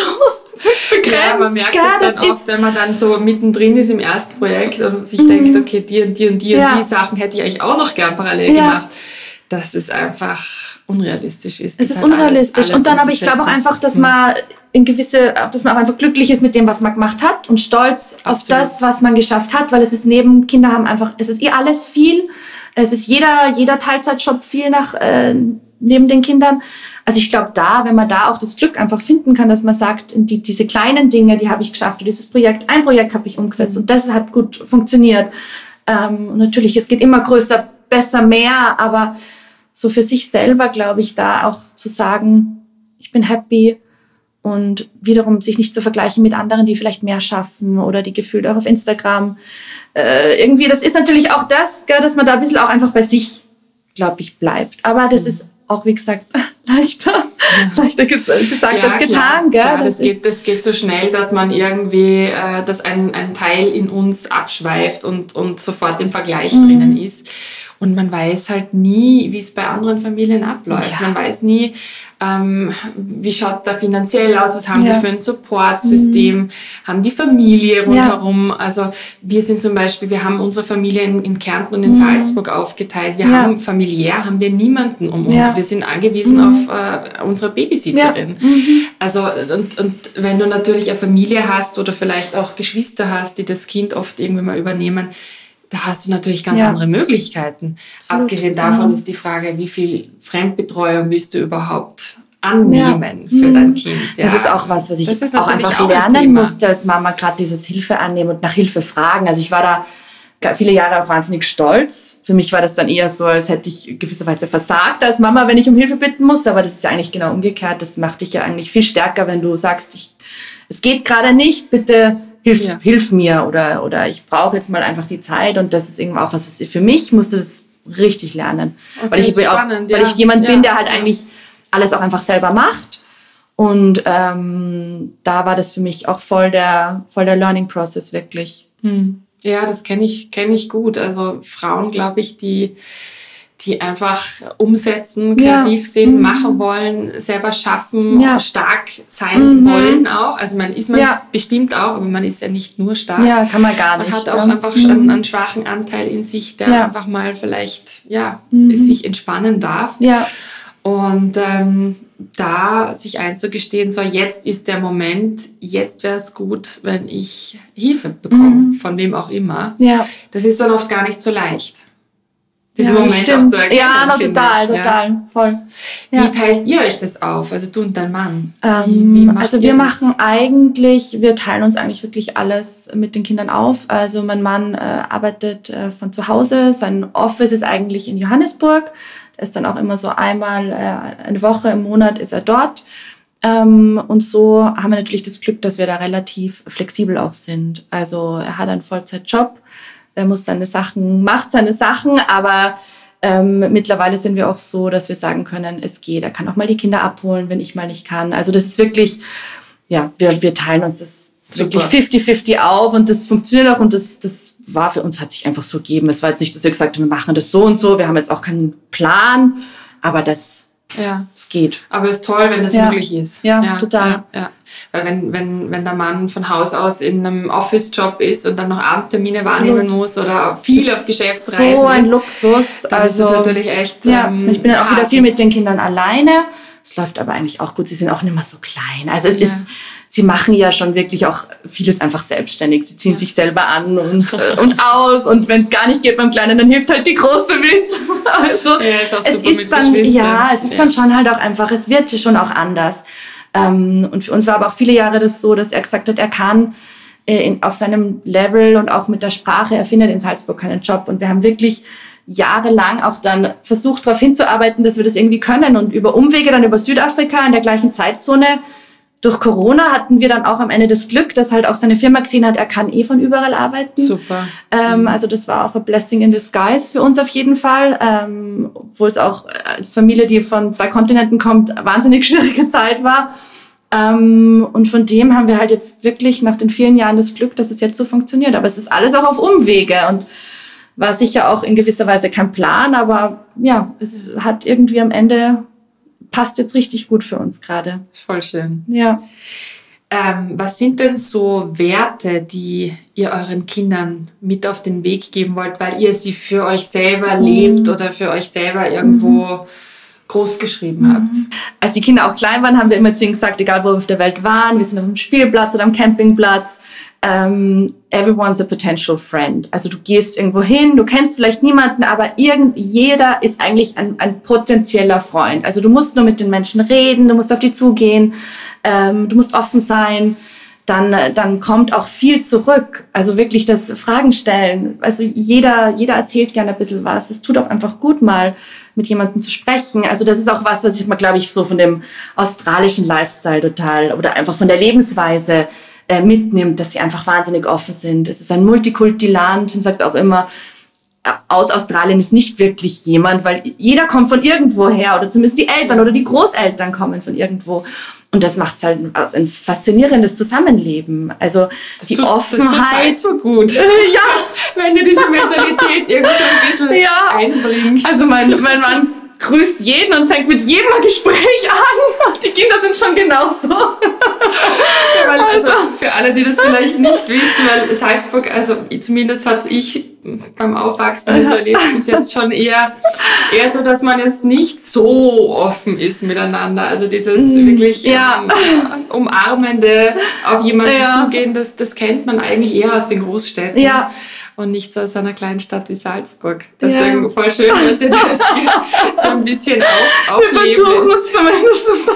begrenzt. Ja, man merkt ja, das dann oft, wenn man dann so mittendrin ist im ersten Projekt und sich mhm. denkt, okay, die und die und die ja. und die Sachen hätte ich eigentlich auch noch gern parallel ja. gemacht dass es einfach unrealistisch ist. Es ist halt unrealistisch. Alles, alles und dann aber ich glaube auch einfach, dass mhm. man in gewisse, dass man auch einfach glücklich ist mit dem, was man gemacht hat und stolz Absolut. auf das, was man geschafft hat, weil es ist neben Kinder haben einfach, es ist eh alles viel. Es ist jeder, jeder Teilzeitjob viel nach, äh, neben den Kindern. Also ich glaube da, wenn man da auch das Glück einfach finden kann, dass man sagt, die, diese kleinen Dinge, die habe ich geschafft, und dieses Projekt, ein Projekt habe ich umgesetzt und das hat gut funktioniert. Ähm, natürlich, es geht immer größer, besser, mehr, aber so für sich selber, glaube ich, da auch zu sagen, ich bin happy und wiederum sich nicht zu vergleichen mit anderen, die vielleicht mehr schaffen oder die gefühlt auch auf Instagram. Äh, irgendwie, das ist natürlich auch das, gell, dass man da ein bisschen auch einfach bei sich, glaube ich, bleibt. Aber das mhm. ist auch, wie gesagt, leichter, ja. leichter gesagt ja, als getan. Klar, gell? Klar, das, das, geht, das geht so schnell, dass man irgendwie, äh, dass ein, ein Teil in uns abschweift und, und sofort im Vergleich mhm. drinnen ist. Und man weiß halt nie, wie es bei anderen Familien abläuft. Ja. Man weiß nie, ähm, wie schaut's da finanziell aus, was haben ja. die für ein Supportsystem, mhm. haben die Familie rundherum. Ja. Also wir sind zum Beispiel, wir haben unsere Familie in, in Kärnten und in mhm. Salzburg aufgeteilt. Wir haben familiär, haben wir niemanden um uns. Wir sind angewiesen mhm. auf äh, unsere Babysitterin. Mhm. Also und, und wenn du natürlich eine Familie hast oder vielleicht auch Geschwister hast, die das Kind oft irgendwie mal übernehmen, da hast du natürlich ganz ja. andere Möglichkeiten. Absolut. Abgesehen davon mhm. ist die Frage, wie viel Fremdbetreuung willst du überhaupt annehmen ja. für mhm. dein Kind. Ja. Das ist auch was, was ich auch einfach auch lernen ein musste als Mama, gerade dieses Hilfe annehmen und nach Hilfe fragen. Also ich war da viele Jahre auch wahnsinnig stolz. Für mich war das dann eher so, als hätte ich gewisserweise versagt als Mama, wenn ich um Hilfe bitten muss. Aber das ist ja eigentlich genau umgekehrt. Das macht dich ja eigentlich viel stärker, wenn du sagst, ich, es geht gerade nicht, bitte hilf, ja. hilf mir oder, oder ich brauche jetzt mal einfach die Zeit und das ist irgendwie auch was, für mich musste das richtig lernen. Okay, weil ich, spannend, auch, weil ich jemand bin, der halt eigentlich alles auch einfach selber macht. Und ähm, da war das für mich auch voll der, voll der Learning Process wirklich. Hm. Ja, das kenne ich, kenn ich gut. Also Frauen, glaube ich, die die einfach umsetzen, kreativ ja. sind, mhm. machen wollen, selber schaffen, ja. stark sein mhm. wollen auch. Also man ist man ja. bestimmt auch, aber man ist ja nicht nur stark. Ja, kann man gar nicht. Man hat auch einfach schon einen, einen schwachen Anteil in sich, der einfach mal vielleicht ja, mhm. sich entspannen darf. Ja. Und ähm, da sich einzugestehen, so jetzt ist der Moment, jetzt wäre es gut, wenn ich Hilfe bekomme, mhm. von wem auch immer. Ja. Das ist dann oft gar nicht so leicht diesen ja, Moment stimmt. auch zu erkennen. Ja, no, total, ich, total, ja. voll. Ja. Wie teilt ihr euch das auf, also du und dein Mann? Ähm, wie, wie also wir das? machen eigentlich, wir teilen uns eigentlich wirklich alles mit den Kindern auf. Also mein Mann äh, arbeitet äh, von zu Hause, sein Office ist eigentlich in Johannesburg. Er ist dann auch immer so einmal äh, eine Woche im Monat ist er dort. Ähm, und so haben wir natürlich das Glück, dass wir da relativ flexibel auch sind. Also er hat einen Vollzeitjob er muss seine Sachen, macht seine Sachen, aber ähm, mittlerweile sind wir auch so, dass wir sagen können, es geht. Er kann auch mal die Kinder abholen, wenn ich mal nicht kann. Also das ist wirklich, ja, wir, wir teilen uns das Super. wirklich 50-50 auf und das funktioniert auch und das, das war für uns, hat sich einfach so gegeben. Es war jetzt nicht, dass wir gesagt haben, wir machen das so und so, wir haben jetzt auch keinen Plan, aber das ja. Es geht. Aber es ist toll, wenn das ja. möglich ist. Ja, ja total. Ja, Weil wenn, wenn, wenn der Mann von Haus aus in einem Office-Job ist und dann noch Abendtermine wahrnehmen Absolut. muss oder viel auf Geschäftsreisen So ein ist, Luxus. Dann also, ist es natürlich echt. Ja, ähm, ich bin dann auch wieder viel mit den Kindern alleine. Es läuft aber eigentlich auch gut. Sie sind auch nicht mehr so klein. Also es ist sie machen ja schon wirklich auch vieles einfach selbstständig. Sie ziehen ja. sich selber an und, äh, und aus und wenn es gar nicht geht beim Kleinen, dann hilft halt die Große mit. Also ja, ist es ist dann, ja, es ist ja. dann schon halt auch einfach, es wird schon auch anders. Ähm, und für uns war aber auch viele Jahre das so, dass er gesagt hat, er kann äh, auf seinem Level und auch mit der Sprache, er findet in Salzburg keinen Job. Und wir haben wirklich jahrelang auch dann versucht, darauf hinzuarbeiten, dass wir das irgendwie können. Und über Umwege dann über Südafrika in der gleichen Zeitzone durch Corona hatten wir dann auch am Ende das Glück, dass halt auch seine Firma gesehen hat, er kann eh von überall arbeiten. Super. Ähm, mhm. Also das war auch ein Blessing in disguise für uns auf jeden Fall, ähm, obwohl es auch als Familie, die von zwei Kontinenten kommt, wahnsinnig schwierige Zeit war. Ähm, und von dem haben wir halt jetzt wirklich nach den vielen Jahren das Glück, dass es jetzt so funktioniert. Aber es ist alles auch auf Umwege und war sicher auch in gewisser Weise kein Plan, aber ja, es hat irgendwie am Ende passt jetzt richtig gut für uns gerade. Voll schön. Ja. Ähm, was sind denn so Werte, die ihr euren Kindern mit auf den Weg geben wollt, weil ihr sie für euch selber mhm. lebt oder für euch selber irgendwo mhm. groß geschrieben mhm. habt? Als die Kinder auch klein waren, haben wir immer zu ihnen gesagt, egal wo wir auf der Welt waren, wir sind auf dem Spielplatz oder am Campingplatz, ähm, everyone's a potential friend. Also du gehst irgendwo hin, du kennst vielleicht niemanden, aber irgend, jeder ist eigentlich ein, ein potenzieller Freund. Also du musst nur mit den Menschen reden, du musst auf die zugehen, ähm, du musst offen sein. Dann, dann kommt auch viel zurück. Also wirklich das Fragen stellen. Also jeder, jeder erzählt gerne ein bisschen was. Es tut auch einfach gut, mal mit jemandem zu sprechen. Also das ist auch was, was ich mal, glaube ich, so von dem australischen Lifestyle total oder einfach von der Lebensweise äh, mitnimmt, dass sie einfach wahnsinnig offen sind. Es ist ein Multikulti-Land. Tim sagt auch immer, äh, aus Australien ist nicht wirklich jemand, weil jeder kommt von irgendwo her oder zumindest die Eltern oder die Großeltern kommen von irgendwo. Und das macht halt ein faszinierendes Zusammenleben. Also das die tut, Offenheit. Das tut so gut. ja. Wenn ihr diese Mentalität irgendwie so ein bisschen ja. einbringt. Also mein, mein Mann grüßt jeden und fängt mit jedem ein Gespräch an. Die Kinder sind schon genauso. Weil, also, also, für alle, die das vielleicht nicht wissen, weil Salzburg, also zumindest habe ich beim Aufwachsen so erlebt, ist jetzt schon eher, eher so, dass man jetzt nicht so offen ist miteinander. Also dieses mm, wirklich ja. ähm, umarmende, auf jemanden ja. zugehen, das, das kennt man eigentlich eher aus den Großstädten. Ja und nicht so aus einer kleinen Stadt wie Salzburg. Das ja. ist voll schön, dass ihr das hier so ein bisschen auf, aufleben Wir versuchen es zumindest.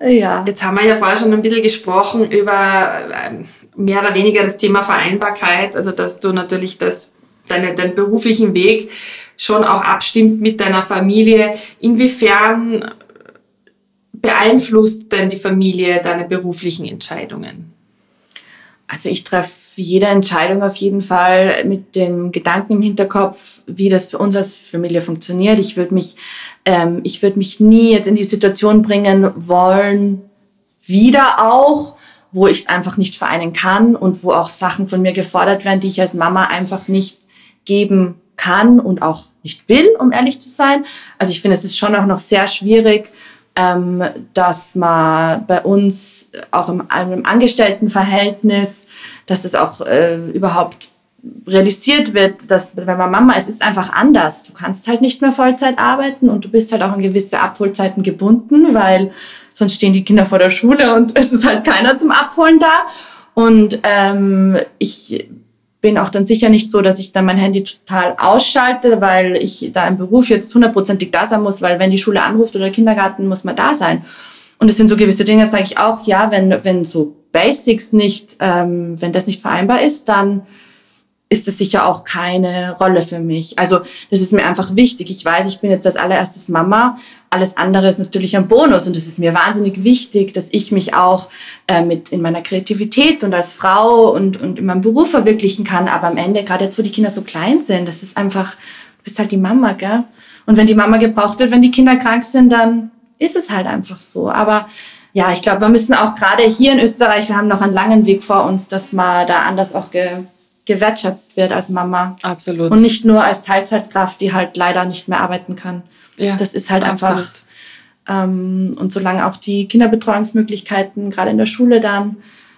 ja. Jetzt haben wir ja vorher schon ein bisschen gesprochen über ähm, mehr oder weniger das Thema Vereinbarkeit, also dass du natürlich das, deine, deinen beruflichen Weg schon auch abstimmst mit deiner Familie. Inwiefern beeinflusst denn die Familie deine beruflichen Entscheidungen? Also ich treffe jede Entscheidung auf jeden Fall mit dem Gedanken im Hinterkopf, wie das für uns als Familie funktioniert. Ich würde mich, ähm, ich würde mich nie jetzt in die Situation bringen wollen, wieder auch, wo ich es einfach nicht vereinen kann und wo auch Sachen von mir gefordert werden, die ich als Mama einfach nicht geben kann und auch nicht will, um ehrlich zu sein. Also ich finde, es ist schon auch noch sehr schwierig, ähm, dass man bei uns auch im, im Angestelltenverhältnis, dass es auch äh, überhaupt realisiert wird, dass wenn man Mama ist, ist einfach anders. Du kannst halt nicht mehr Vollzeit arbeiten und du bist halt auch an gewisse Abholzeiten gebunden, weil sonst stehen die Kinder vor der Schule und es ist halt keiner zum Abholen da. Und ähm, ich bin auch dann sicher nicht so, dass ich dann mein Handy total ausschalte, weil ich da im Beruf jetzt hundertprozentig da sein muss, weil wenn die Schule anruft oder der Kindergarten, muss man da sein. Und es sind so gewisse Dinge, sage ich auch, ja, wenn, wenn so Basics nicht, ähm, wenn das nicht vereinbar ist, dann ist das sicher auch keine Rolle für mich. Also das ist mir einfach wichtig. Ich weiß, ich bin jetzt als allererstes Mama. Alles andere ist natürlich ein Bonus und es ist mir wahnsinnig wichtig, dass ich mich auch äh, mit in meiner Kreativität und als Frau und, und in meinem Beruf verwirklichen kann. Aber am Ende, gerade jetzt, wo die Kinder so klein sind, das ist einfach, du bist halt die Mama, gell? Und wenn die Mama gebraucht wird, wenn die Kinder krank sind, dann ist es halt einfach so. Aber ja, ich glaube, wir müssen auch gerade hier in Österreich, wir haben noch einen langen Weg vor uns, dass man da anders auch ge gewertschätzt wird als Mama. Absolut. Und nicht nur als Teilzeitkraft, die halt leider nicht mehr arbeiten kann. Ja, das ist halt absolut. einfach. Ähm, und solange auch die Kinderbetreuungsmöglichkeiten, gerade in der Schule dann,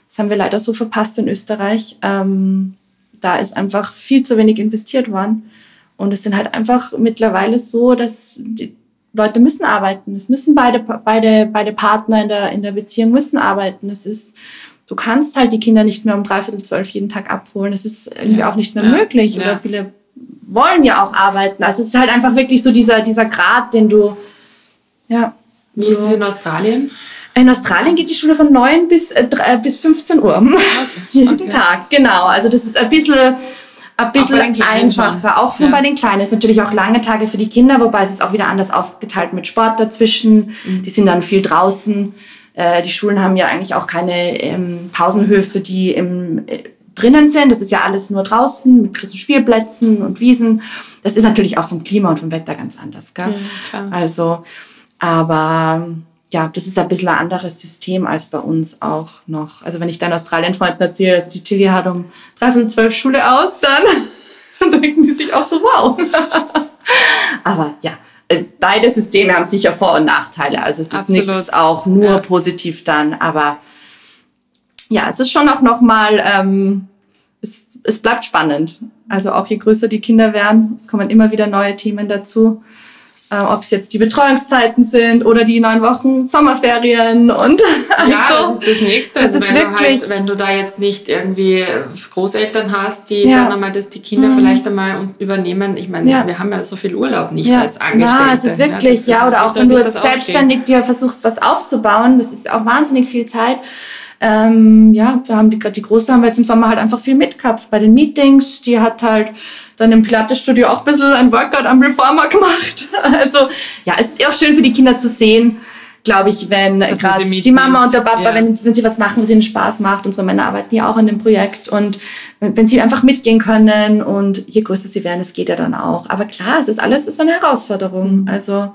das haben wir leider so verpasst in Österreich, ähm, da ist einfach viel zu wenig investiert worden. Und es sind halt einfach mittlerweile so, dass die, Leute müssen arbeiten. Es müssen beide, beide, beide Partner in der, in der Beziehung müssen arbeiten. Es ist, du kannst halt die Kinder nicht mehr um dreiviertel zwölf jeden Tag abholen. Es ist irgendwie ja. auch nicht mehr ja. möglich. Oder viele wollen ja auch arbeiten. Also es ist halt einfach wirklich so dieser, dieser Grad, den du, ja. Wie ist es in Australien? In Australien geht die Schule von 9 bis, äh, bis 15 Uhr. Okay. Jeden okay. Tag, genau. Also das ist ein bisschen, ein bisschen einfacher. Auch für ja. bei den Kleinen. Es ist natürlich auch lange Tage für die Kinder, wobei es ist auch wieder anders aufgeteilt mit Sport dazwischen. Mhm. Die sind dann viel draußen. Äh, die Schulen haben ja eigentlich auch keine ähm, Pausenhöfe, die im, äh, drinnen sind. Das ist ja alles nur draußen mit großen Spielplätzen und Wiesen. Das ist natürlich auch vom Klima und vom Wetter ganz anders. Gell? Ja, also, aber ja, das ist ein bisschen ein anderes System als bei uns auch noch. Also wenn ich dann Australien-Freunden erzähle, also die Tilly hat um dreiviertel zwölf Schule aus, dann, dann denken die sich auch so, wow. Aber ja, beide Systeme haben sicher Vor- und Nachteile. Also es ist nichts auch nur ja. positiv dann, aber ja, es ist schon auch nochmal, ähm, es, es bleibt spannend. Also auch je größer die Kinder werden, es kommen immer wieder neue Themen dazu äh, ob es jetzt die Betreuungszeiten sind oder die neun Wochen Sommerferien und also, ja, das ist das Nächste. Also wenn du halt, wenn du da jetzt nicht irgendwie Großeltern hast, die ja. dann einmal das, die Kinder mhm. vielleicht einmal übernehmen. Ich meine, ja. wir haben ja so viel Urlaub nicht ja. als Angestellte. Ja, es ist wirklich, ja, oder auch wenn du jetzt selbstständig ausgehen? dir versuchst, was aufzubauen, das ist auch wahnsinnig viel Zeit. Ähm, ja, wir haben die, die Große haben wir jetzt im Sommer halt einfach viel mitgehabt bei den Meetings. Die hat halt dann im Pilates-Studio auch ein bisschen ein Workout am Reformer gemacht. Also ja, es ist auch schön für die Kinder zu sehen, glaube ich, wenn gerade die Mama und der Papa, ja. wenn, wenn sie was machen, was ihnen Spaß macht. Unsere Männer arbeiten ja auch an dem Projekt und wenn sie einfach mitgehen können und je größer sie werden, es geht ja dann auch. Aber klar, es ist alles ist eine Herausforderung. Mhm. Also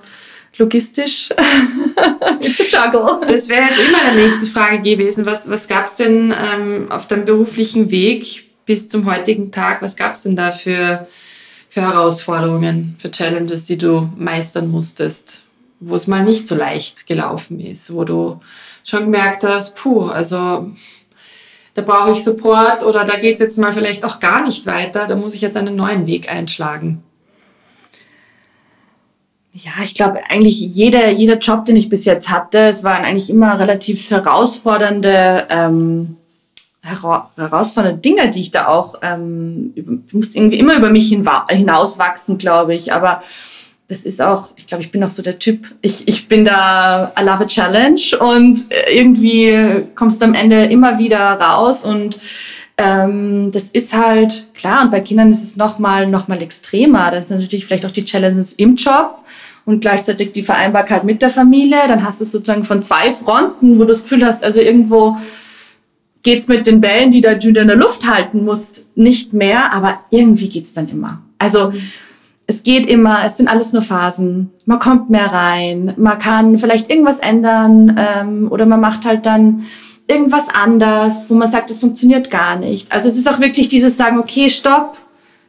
logistisch it's a juggle. Das wäre jetzt immer eine nächste Frage gewesen. Was, was gab es denn ähm, auf deinem beruflichen Weg bis zum heutigen Tag? Was gab es denn da für, für Herausforderungen, für Challenges, die du meistern musstest? Wo es mal nicht so leicht gelaufen ist, wo du schon gemerkt hast, puh, also da brauche ich Support oder da geht es jetzt mal vielleicht auch gar nicht weiter, da muss ich jetzt einen neuen Weg einschlagen. Ja, ich glaube eigentlich jeder, jeder Job, den ich bis jetzt hatte, es waren eigentlich immer relativ herausfordernde, ähm, hera herausfordernde Dinge, die ich da auch, ähm, ich musste irgendwie immer über mich hinauswachsen, glaube ich. Aber das ist auch, ich glaube, ich bin auch so der Typ, ich, ich bin da, I love a challenge und irgendwie kommst du am Ende immer wieder raus und ähm, das ist halt klar und bei Kindern ist es nochmal noch mal extremer. Das sind natürlich vielleicht auch die Challenges im Job, und gleichzeitig die Vereinbarkeit mit der Familie. Dann hast du es sozusagen von zwei Fronten, wo du das Gefühl hast, also irgendwo geht es mit den Bällen, die, da, die du in der Luft halten musst, nicht mehr, aber irgendwie geht es dann immer. Also es geht immer, es sind alles nur Phasen. Man kommt mehr rein, man kann vielleicht irgendwas ändern ähm, oder man macht halt dann irgendwas anders, wo man sagt, das funktioniert gar nicht. Also es ist auch wirklich dieses Sagen, okay, stopp,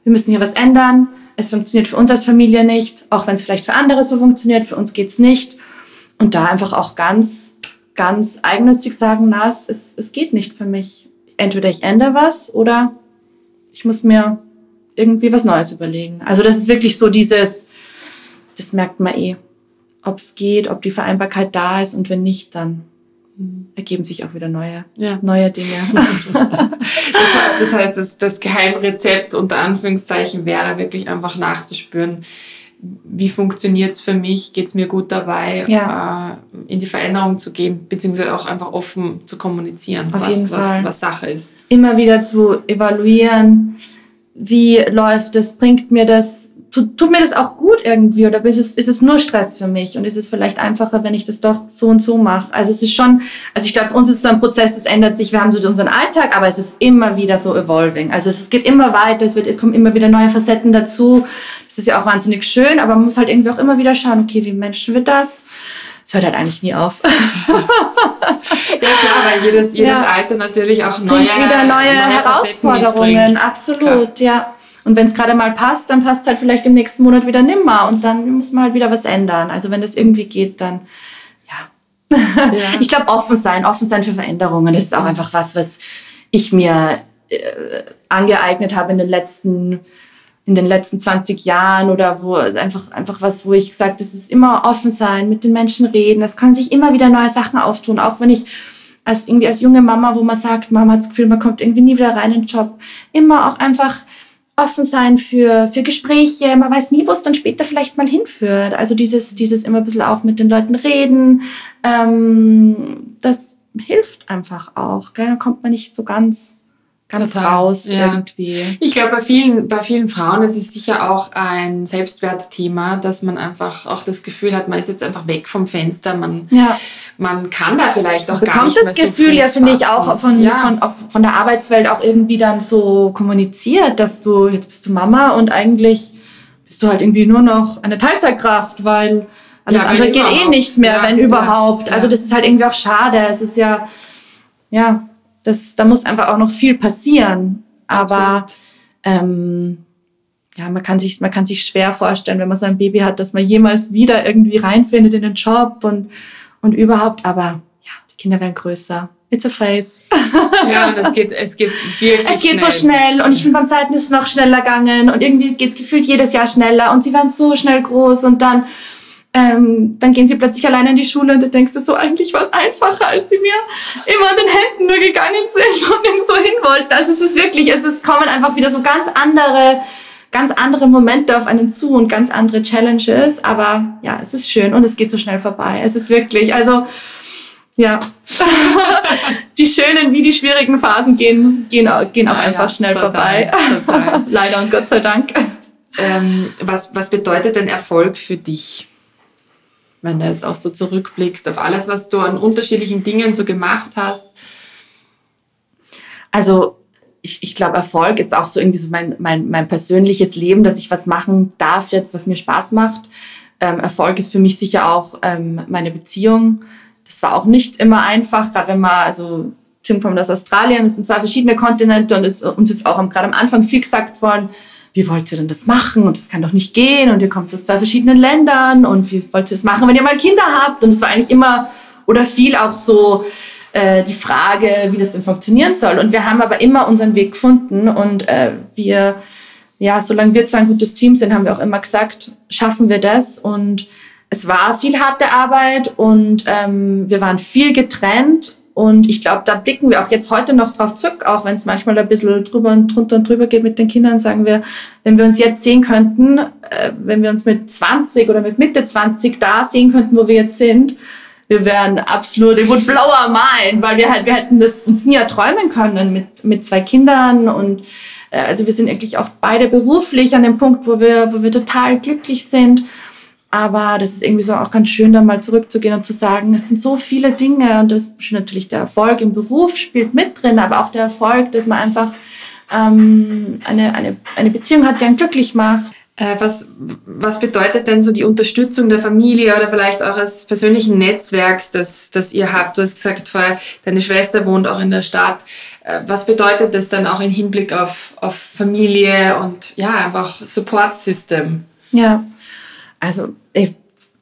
wir müssen hier was ändern es funktioniert für uns als Familie nicht, auch wenn es vielleicht für andere so funktioniert, für uns geht es nicht. Und da einfach auch ganz, ganz eigennützig sagen, na, es, es geht nicht für mich. Entweder ich ändere was oder ich muss mir irgendwie was Neues überlegen. Also das ist wirklich so dieses, das merkt man eh, ob es geht, ob die Vereinbarkeit da ist und wenn nicht, dann ergeben sich auch wieder neue, ja. neue Dinge. das, das, heißt, das, das Geheimrezept unter Anführungszeichen wäre wirklich einfach nachzuspüren, wie funktioniert es für mich, geht es mir gut dabei, ja. äh, in die Veränderung zu gehen, beziehungsweise auch einfach offen zu kommunizieren, Auf was, was, was Sache ist. Immer wieder zu evaluieren, wie läuft es, bringt mir das tut, tut mir das auch gut irgendwie oder ist es, ist es nur Stress für mich und ist es vielleicht einfacher, wenn ich das doch so und so mache? Also es ist schon, also ich glaube, für uns ist es so ein Prozess, es ändert sich, wir haben so unseren Alltag, aber es ist immer wieder so evolving. Also es geht immer weiter, es, wird, es kommen immer wieder neue Facetten dazu. Das ist ja auch wahnsinnig schön, aber man muss halt irgendwie auch immer wieder schauen, okay, wie Menschen wird das? Es hört halt eigentlich nie auf. ja klar, weil jedes, jedes ja. Alter natürlich auch neue, Bringt wieder neue, neue Herausforderungen. Absolut, klar. ja. Und wenn es gerade mal passt, dann passt es halt vielleicht im nächsten Monat wieder nimmer und dann muss man halt wieder was ändern. Also wenn das irgendwie geht, dann ja. ja. ich glaube, offen sein, offen sein für Veränderungen, das ist auch einfach was, was ich mir äh, angeeignet habe in den letzten in den letzten 20 Jahren oder wo einfach, einfach was, wo ich gesagt, es ist immer offen sein, mit den Menschen reden. Es können sich immer wieder neue Sachen auftun, auch wenn ich als irgendwie als junge Mama, wo man sagt, Mama hat das Gefühl, man kommt irgendwie nie wieder rein in den Job. Immer auch einfach offen sein für, für Gespräche. Man weiß nie, wo es dann später vielleicht mal hinführt. Also dieses, dieses immer ein bisschen auch mit den Leuten reden, ähm, das hilft einfach auch. Gell? Da kommt man nicht so ganz ganz Total, raus ja. irgendwie. Ich glaube, bei vielen, bei vielen Frauen ist es sicher auch ein Selbstwertthema, dass man einfach auch das Gefühl hat, man ist jetzt einfach weg vom Fenster. Man, ja. man kann da vielleicht auch man gar nicht mehr das Gefühl, so ja, finde ich, auch von, ja. von, von der Arbeitswelt auch irgendwie dann so kommuniziert, dass du, jetzt bist du Mama und eigentlich bist du halt irgendwie nur noch eine Teilzeitkraft, weil alles andere geht eh nicht mehr, wenn überhaupt. Also das ist halt irgendwie auch schade. Es ist ja, ja, das, da muss einfach auch noch viel passieren. Aber ähm, ja, man kann, sich, man kann sich schwer vorstellen, wenn man so ein Baby hat, dass man jemals wieder irgendwie reinfindet in den Job und, und überhaupt. Aber ja, die Kinder werden größer. It's a face. Ja, und es geht, es geht wirklich Es geht schnell. so schnell und ich finde beim Zeiten ist es noch schneller gegangen und irgendwie geht es gefühlt jedes Jahr schneller und sie werden so schnell groß und dann ähm, dann gehen sie plötzlich alleine in die Schule und du denkst dir so, eigentlich war es einfacher, als sie mir immer an den Händen nur gegangen sind und irgendwo hin wollten. Also es ist wirklich, es ist, kommen einfach wieder so ganz andere, ganz andere Momente auf einen zu und ganz andere Challenges. Aber ja, es ist schön und es geht so schnell vorbei. Es ist wirklich, also ja, die schönen wie die schwierigen Phasen gehen, gehen, gehen auch ja, einfach ja, schnell total, vorbei. Total. Leider und Gott sei Dank. Ähm, was, was bedeutet denn Erfolg für dich? Wenn du jetzt auch so zurückblickst auf alles, was du an unterschiedlichen Dingen so gemacht hast? Also ich, ich glaube, Erfolg ist auch so irgendwie so mein, mein, mein persönliches Leben, dass ich was machen darf jetzt, was mir Spaß macht. Ähm, Erfolg ist für mich sicher auch ähm, meine Beziehung. Das war auch nicht immer einfach, gerade wenn man, also Tim kommt aus Australien, es sind zwei verschiedene Kontinente und es, uns ist auch gerade am Anfang viel gesagt worden, wie wollt ihr denn das machen? Und das kann doch nicht gehen. Und ihr kommt aus zwei verschiedenen Ländern. Und wie wollt ihr das machen, wenn ihr mal Kinder habt? Und es war eigentlich immer oder viel auch so äh, die Frage, wie das denn funktionieren soll. Und wir haben aber immer unseren Weg gefunden. Und äh, wir, ja, solange wir zwar ein gutes Team sind, haben wir auch immer gesagt, schaffen wir das. Und es war viel harte Arbeit und ähm, wir waren viel getrennt und ich glaube, da blicken wir auch jetzt heute noch drauf zurück, auch wenn es manchmal ein bisschen drüber und drunter und drüber geht mit den Kindern, sagen wir, wenn wir uns jetzt sehen könnten, äh, wenn wir uns mit 20 oder mit Mitte 20 da sehen könnten, wo wir jetzt sind, wir wären absolut, would blow our mind, weil wir halt, wir hätten das uns nie erträumen können mit, mit zwei Kindern und äh, also wir sind eigentlich auch beide beruflich an dem Punkt, wo wir, wo wir total glücklich sind. Aber das ist irgendwie so auch ganz schön, da mal zurückzugehen und zu sagen, es sind so viele Dinge und das ist natürlich der Erfolg im Beruf spielt mit drin, aber auch der Erfolg, dass man einfach ähm, eine, eine, eine Beziehung hat, die einen glücklich macht. Äh, was, was bedeutet denn so die Unterstützung der Familie oder vielleicht eures persönlichen Netzwerks, das, das ihr habt? Du hast gesagt vorher, deine Schwester wohnt auch in der Stadt. Äh, was bedeutet das dann auch im Hinblick auf, auf Familie und ja, einfach Support System? Ja, also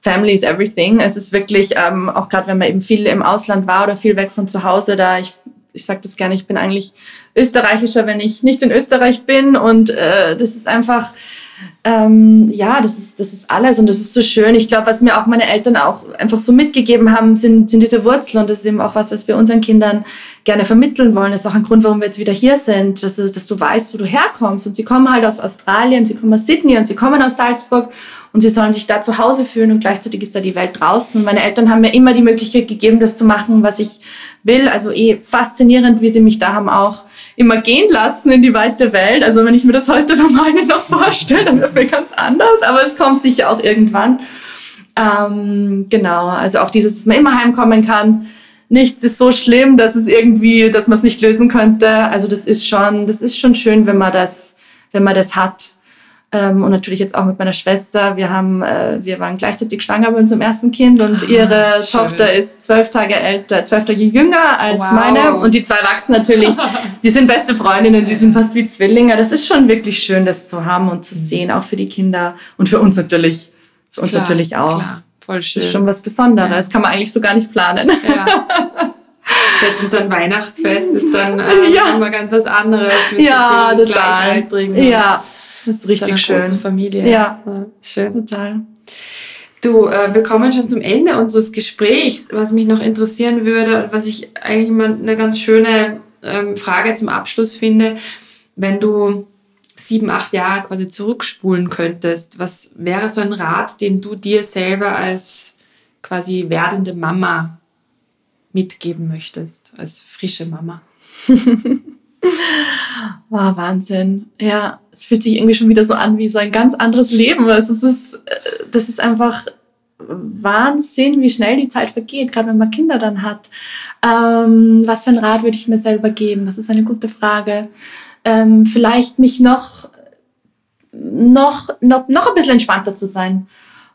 Family is everything. Es ist wirklich, ähm, auch gerade wenn man eben viel im Ausland war oder viel weg von zu Hause, da ich, ich sage das gerne, ich bin eigentlich österreichischer, wenn ich nicht in Österreich bin. Und äh, das ist einfach, ähm, ja, das ist, das ist alles und das ist so schön. Ich glaube, was mir auch meine Eltern auch einfach so mitgegeben haben, sind, sind diese Wurzeln und das ist eben auch was, was wir unseren Kindern gerne vermitteln wollen. Das ist auch ein Grund, warum wir jetzt wieder hier sind, dass, dass du weißt, wo du herkommst. Und sie kommen halt aus Australien, sie kommen aus Sydney und sie kommen aus Salzburg und sie sollen sich da zu Hause fühlen und gleichzeitig ist da die Welt draußen. Und meine Eltern haben mir immer die Möglichkeit gegeben, das zu machen, was ich will. Also eh faszinierend, wie sie mich da haben auch immer gehen lassen in die weite Welt. Also wenn ich mir das heute bei meinen noch vorstelle, dann wird mir ganz anders, aber es kommt sicher auch irgendwann. Ähm, genau, also auch dieses, dass man immer heimkommen kann. Nichts ist so schlimm, dass es irgendwie, dass man es nicht lösen könnte. Also das ist schon, das ist schon schön, wenn man das, wenn man das hat. Ähm, und natürlich jetzt auch mit meiner Schwester. Wir haben, äh, wir waren gleichzeitig schwanger bei unserem ersten Kind und ah, ihre schön. Tochter ist zwölf Tage älter, zwölf Tage jünger als wow. meine. Und die zwei wachsen natürlich, die sind beste Freundinnen, die sind fast wie Zwillinge. Das ist schon wirklich schön, das zu haben und zu mhm. sehen, auch für die Kinder und für uns natürlich. Für uns klar, natürlich auch. Klar. Voll schön. Das ist schon was Besonderes. Ja. Kann man eigentlich so gar nicht planen. Ja. so ein Weihnachtsfest ist dann äh, ja. immer ganz was anderes mit ja, so vielen Gleichaltrigen. Ja. Das ist richtig schön. großen Familie. Ja. ja. Schön. Total. Du, äh, wir kommen schon zum Ende unseres Gesprächs. Was mich noch interessieren würde und was ich eigentlich immer eine ganz schöne ähm, Frage zum Abschluss finde, wenn du sieben, acht Jahre quasi zurückspulen könntest, was wäre so ein Rat, den du dir selber als quasi werdende Mama mitgeben möchtest, als frische Mama? Wow, Wahnsinn. Ja, es fühlt sich irgendwie schon wieder so an wie so ein ganz anderes Leben. Es ist, äh, das ist einfach Wahnsinn, wie schnell die Zeit vergeht, gerade wenn man Kinder dann hat. Ähm, was für ein Rat würde ich mir selber geben? Das ist eine gute Frage. Ähm, vielleicht mich noch, noch, noch, noch ein bisschen entspannter zu sein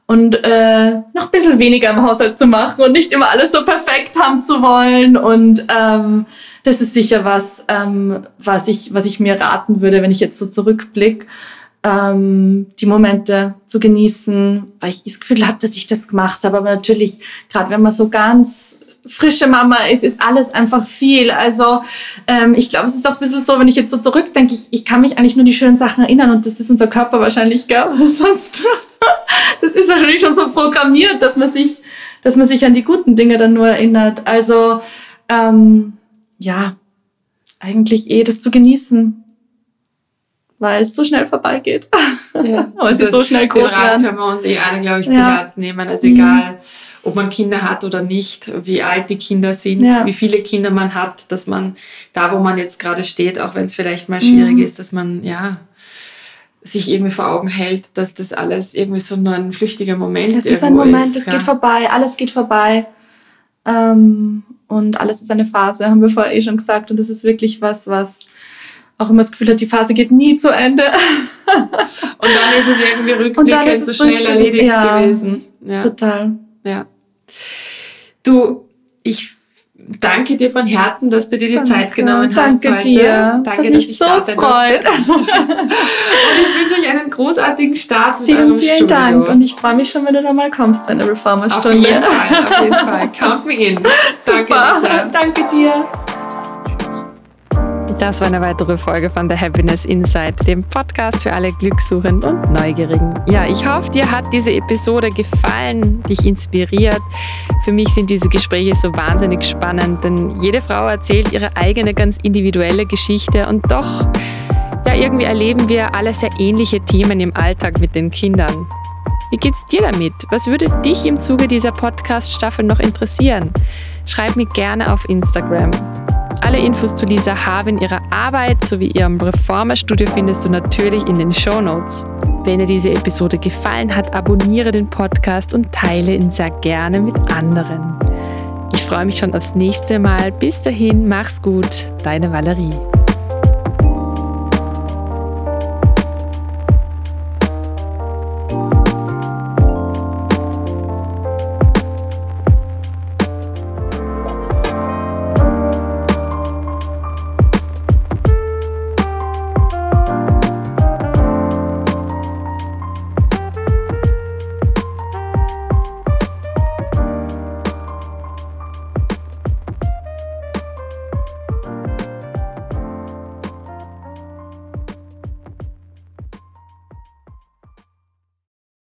und äh, noch ein bisschen weniger im Haushalt zu machen und nicht immer alles so perfekt haben zu wollen. Und ähm, das ist sicher was, ähm, was, ich, was ich mir raten würde, wenn ich jetzt so zurückblicke, ähm, die Momente zu genießen, weil ich das Gefühl habe, dass ich das gemacht habe. Aber natürlich, gerade wenn man so ganz frische Mama ist, ist alles einfach viel. Also ähm, ich glaube, es ist auch ein bisschen so, wenn ich jetzt so zurückdenke, ich, ich kann mich eigentlich nur die schönen Sachen erinnern und das ist unser Körper wahrscheinlich, gell? Sonst, das ist wahrscheinlich schon so programmiert, dass man sich, dass man sich an die guten Dinge dann nur erinnert. Also ähm, ja, eigentlich eh das zu genießen, weil es so schnell vorbeigeht. Ja. Aber es ist so schnell groß Den Rat können wir uns eh alle, glaube ich, zu Ja. Herzen nehmen. Also Mhm. egal, ob man Kinder hat oder nicht, wie alt die Kinder sind, Ja. wie viele Kinder man hat, dass man da, wo man jetzt gerade steht, auch wenn es vielleicht mal schwierig Mhm. ist, dass man ja sich irgendwie vor Augen hält, dass das alles irgendwie so nur ein flüchtiger Moment Es ist ein Moment, es ja. geht vorbei, alles geht vorbei. Ähm, und alles ist eine Phase, haben wir vorher eh schon gesagt. Und das ist wirklich was, was auch immer das Gefühl hat, die Phase geht nie zu Ende. Und dann ist es irgendwie rückblickend ist so schnell erledigt ja. gewesen. Ja. Total. Ja. Du, ich danke dir von Herzen, dass du dir die Danke. Zeit genommen hast Danke heute. dir. Danke, dass mich ich so da sein durfte. Und ich wünsche euch einen großartigen Start mit Vielen, eurem vielen Studio. Dank. Und ich freue mich schon, wenn du da mal kommst bei auf Reformerstunde. jeden Fall, auf jeden Fall. Count me in. Danke, Super. Lisa. Danke dir. Das war eine weitere Folge von The Happiness Inside, dem Podcast für alle Glückssuchenden und Neugierigen. Ja, ich hoffe, dir hat diese Episode gefallen, dich inspiriert. Für mich sind diese Gespräche so wahnsinnig spannend, denn jede Frau erzählt ihre eigene ganz individuelle Geschichte und doch, ja, irgendwie erleben wir alle sehr ähnliche Themen im Alltag mit den Kindern. Wie geht's dir damit? Was würde dich im Zuge dieser Podcast-Staffel noch interessieren? Schreib mir gerne auf Instagram. Alle Infos zu Lisa Havin, ihrer Arbeit sowie ihrem Reformer-Studio findest du natürlich in den Show Notes. Wenn dir diese Episode gefallen hat, abonniere den Podcast und teile ihn sehr gerne mit anderen. Ich freue mich schon aufs nächste Mal. Bis dahin, mach's gut, deine Valerie.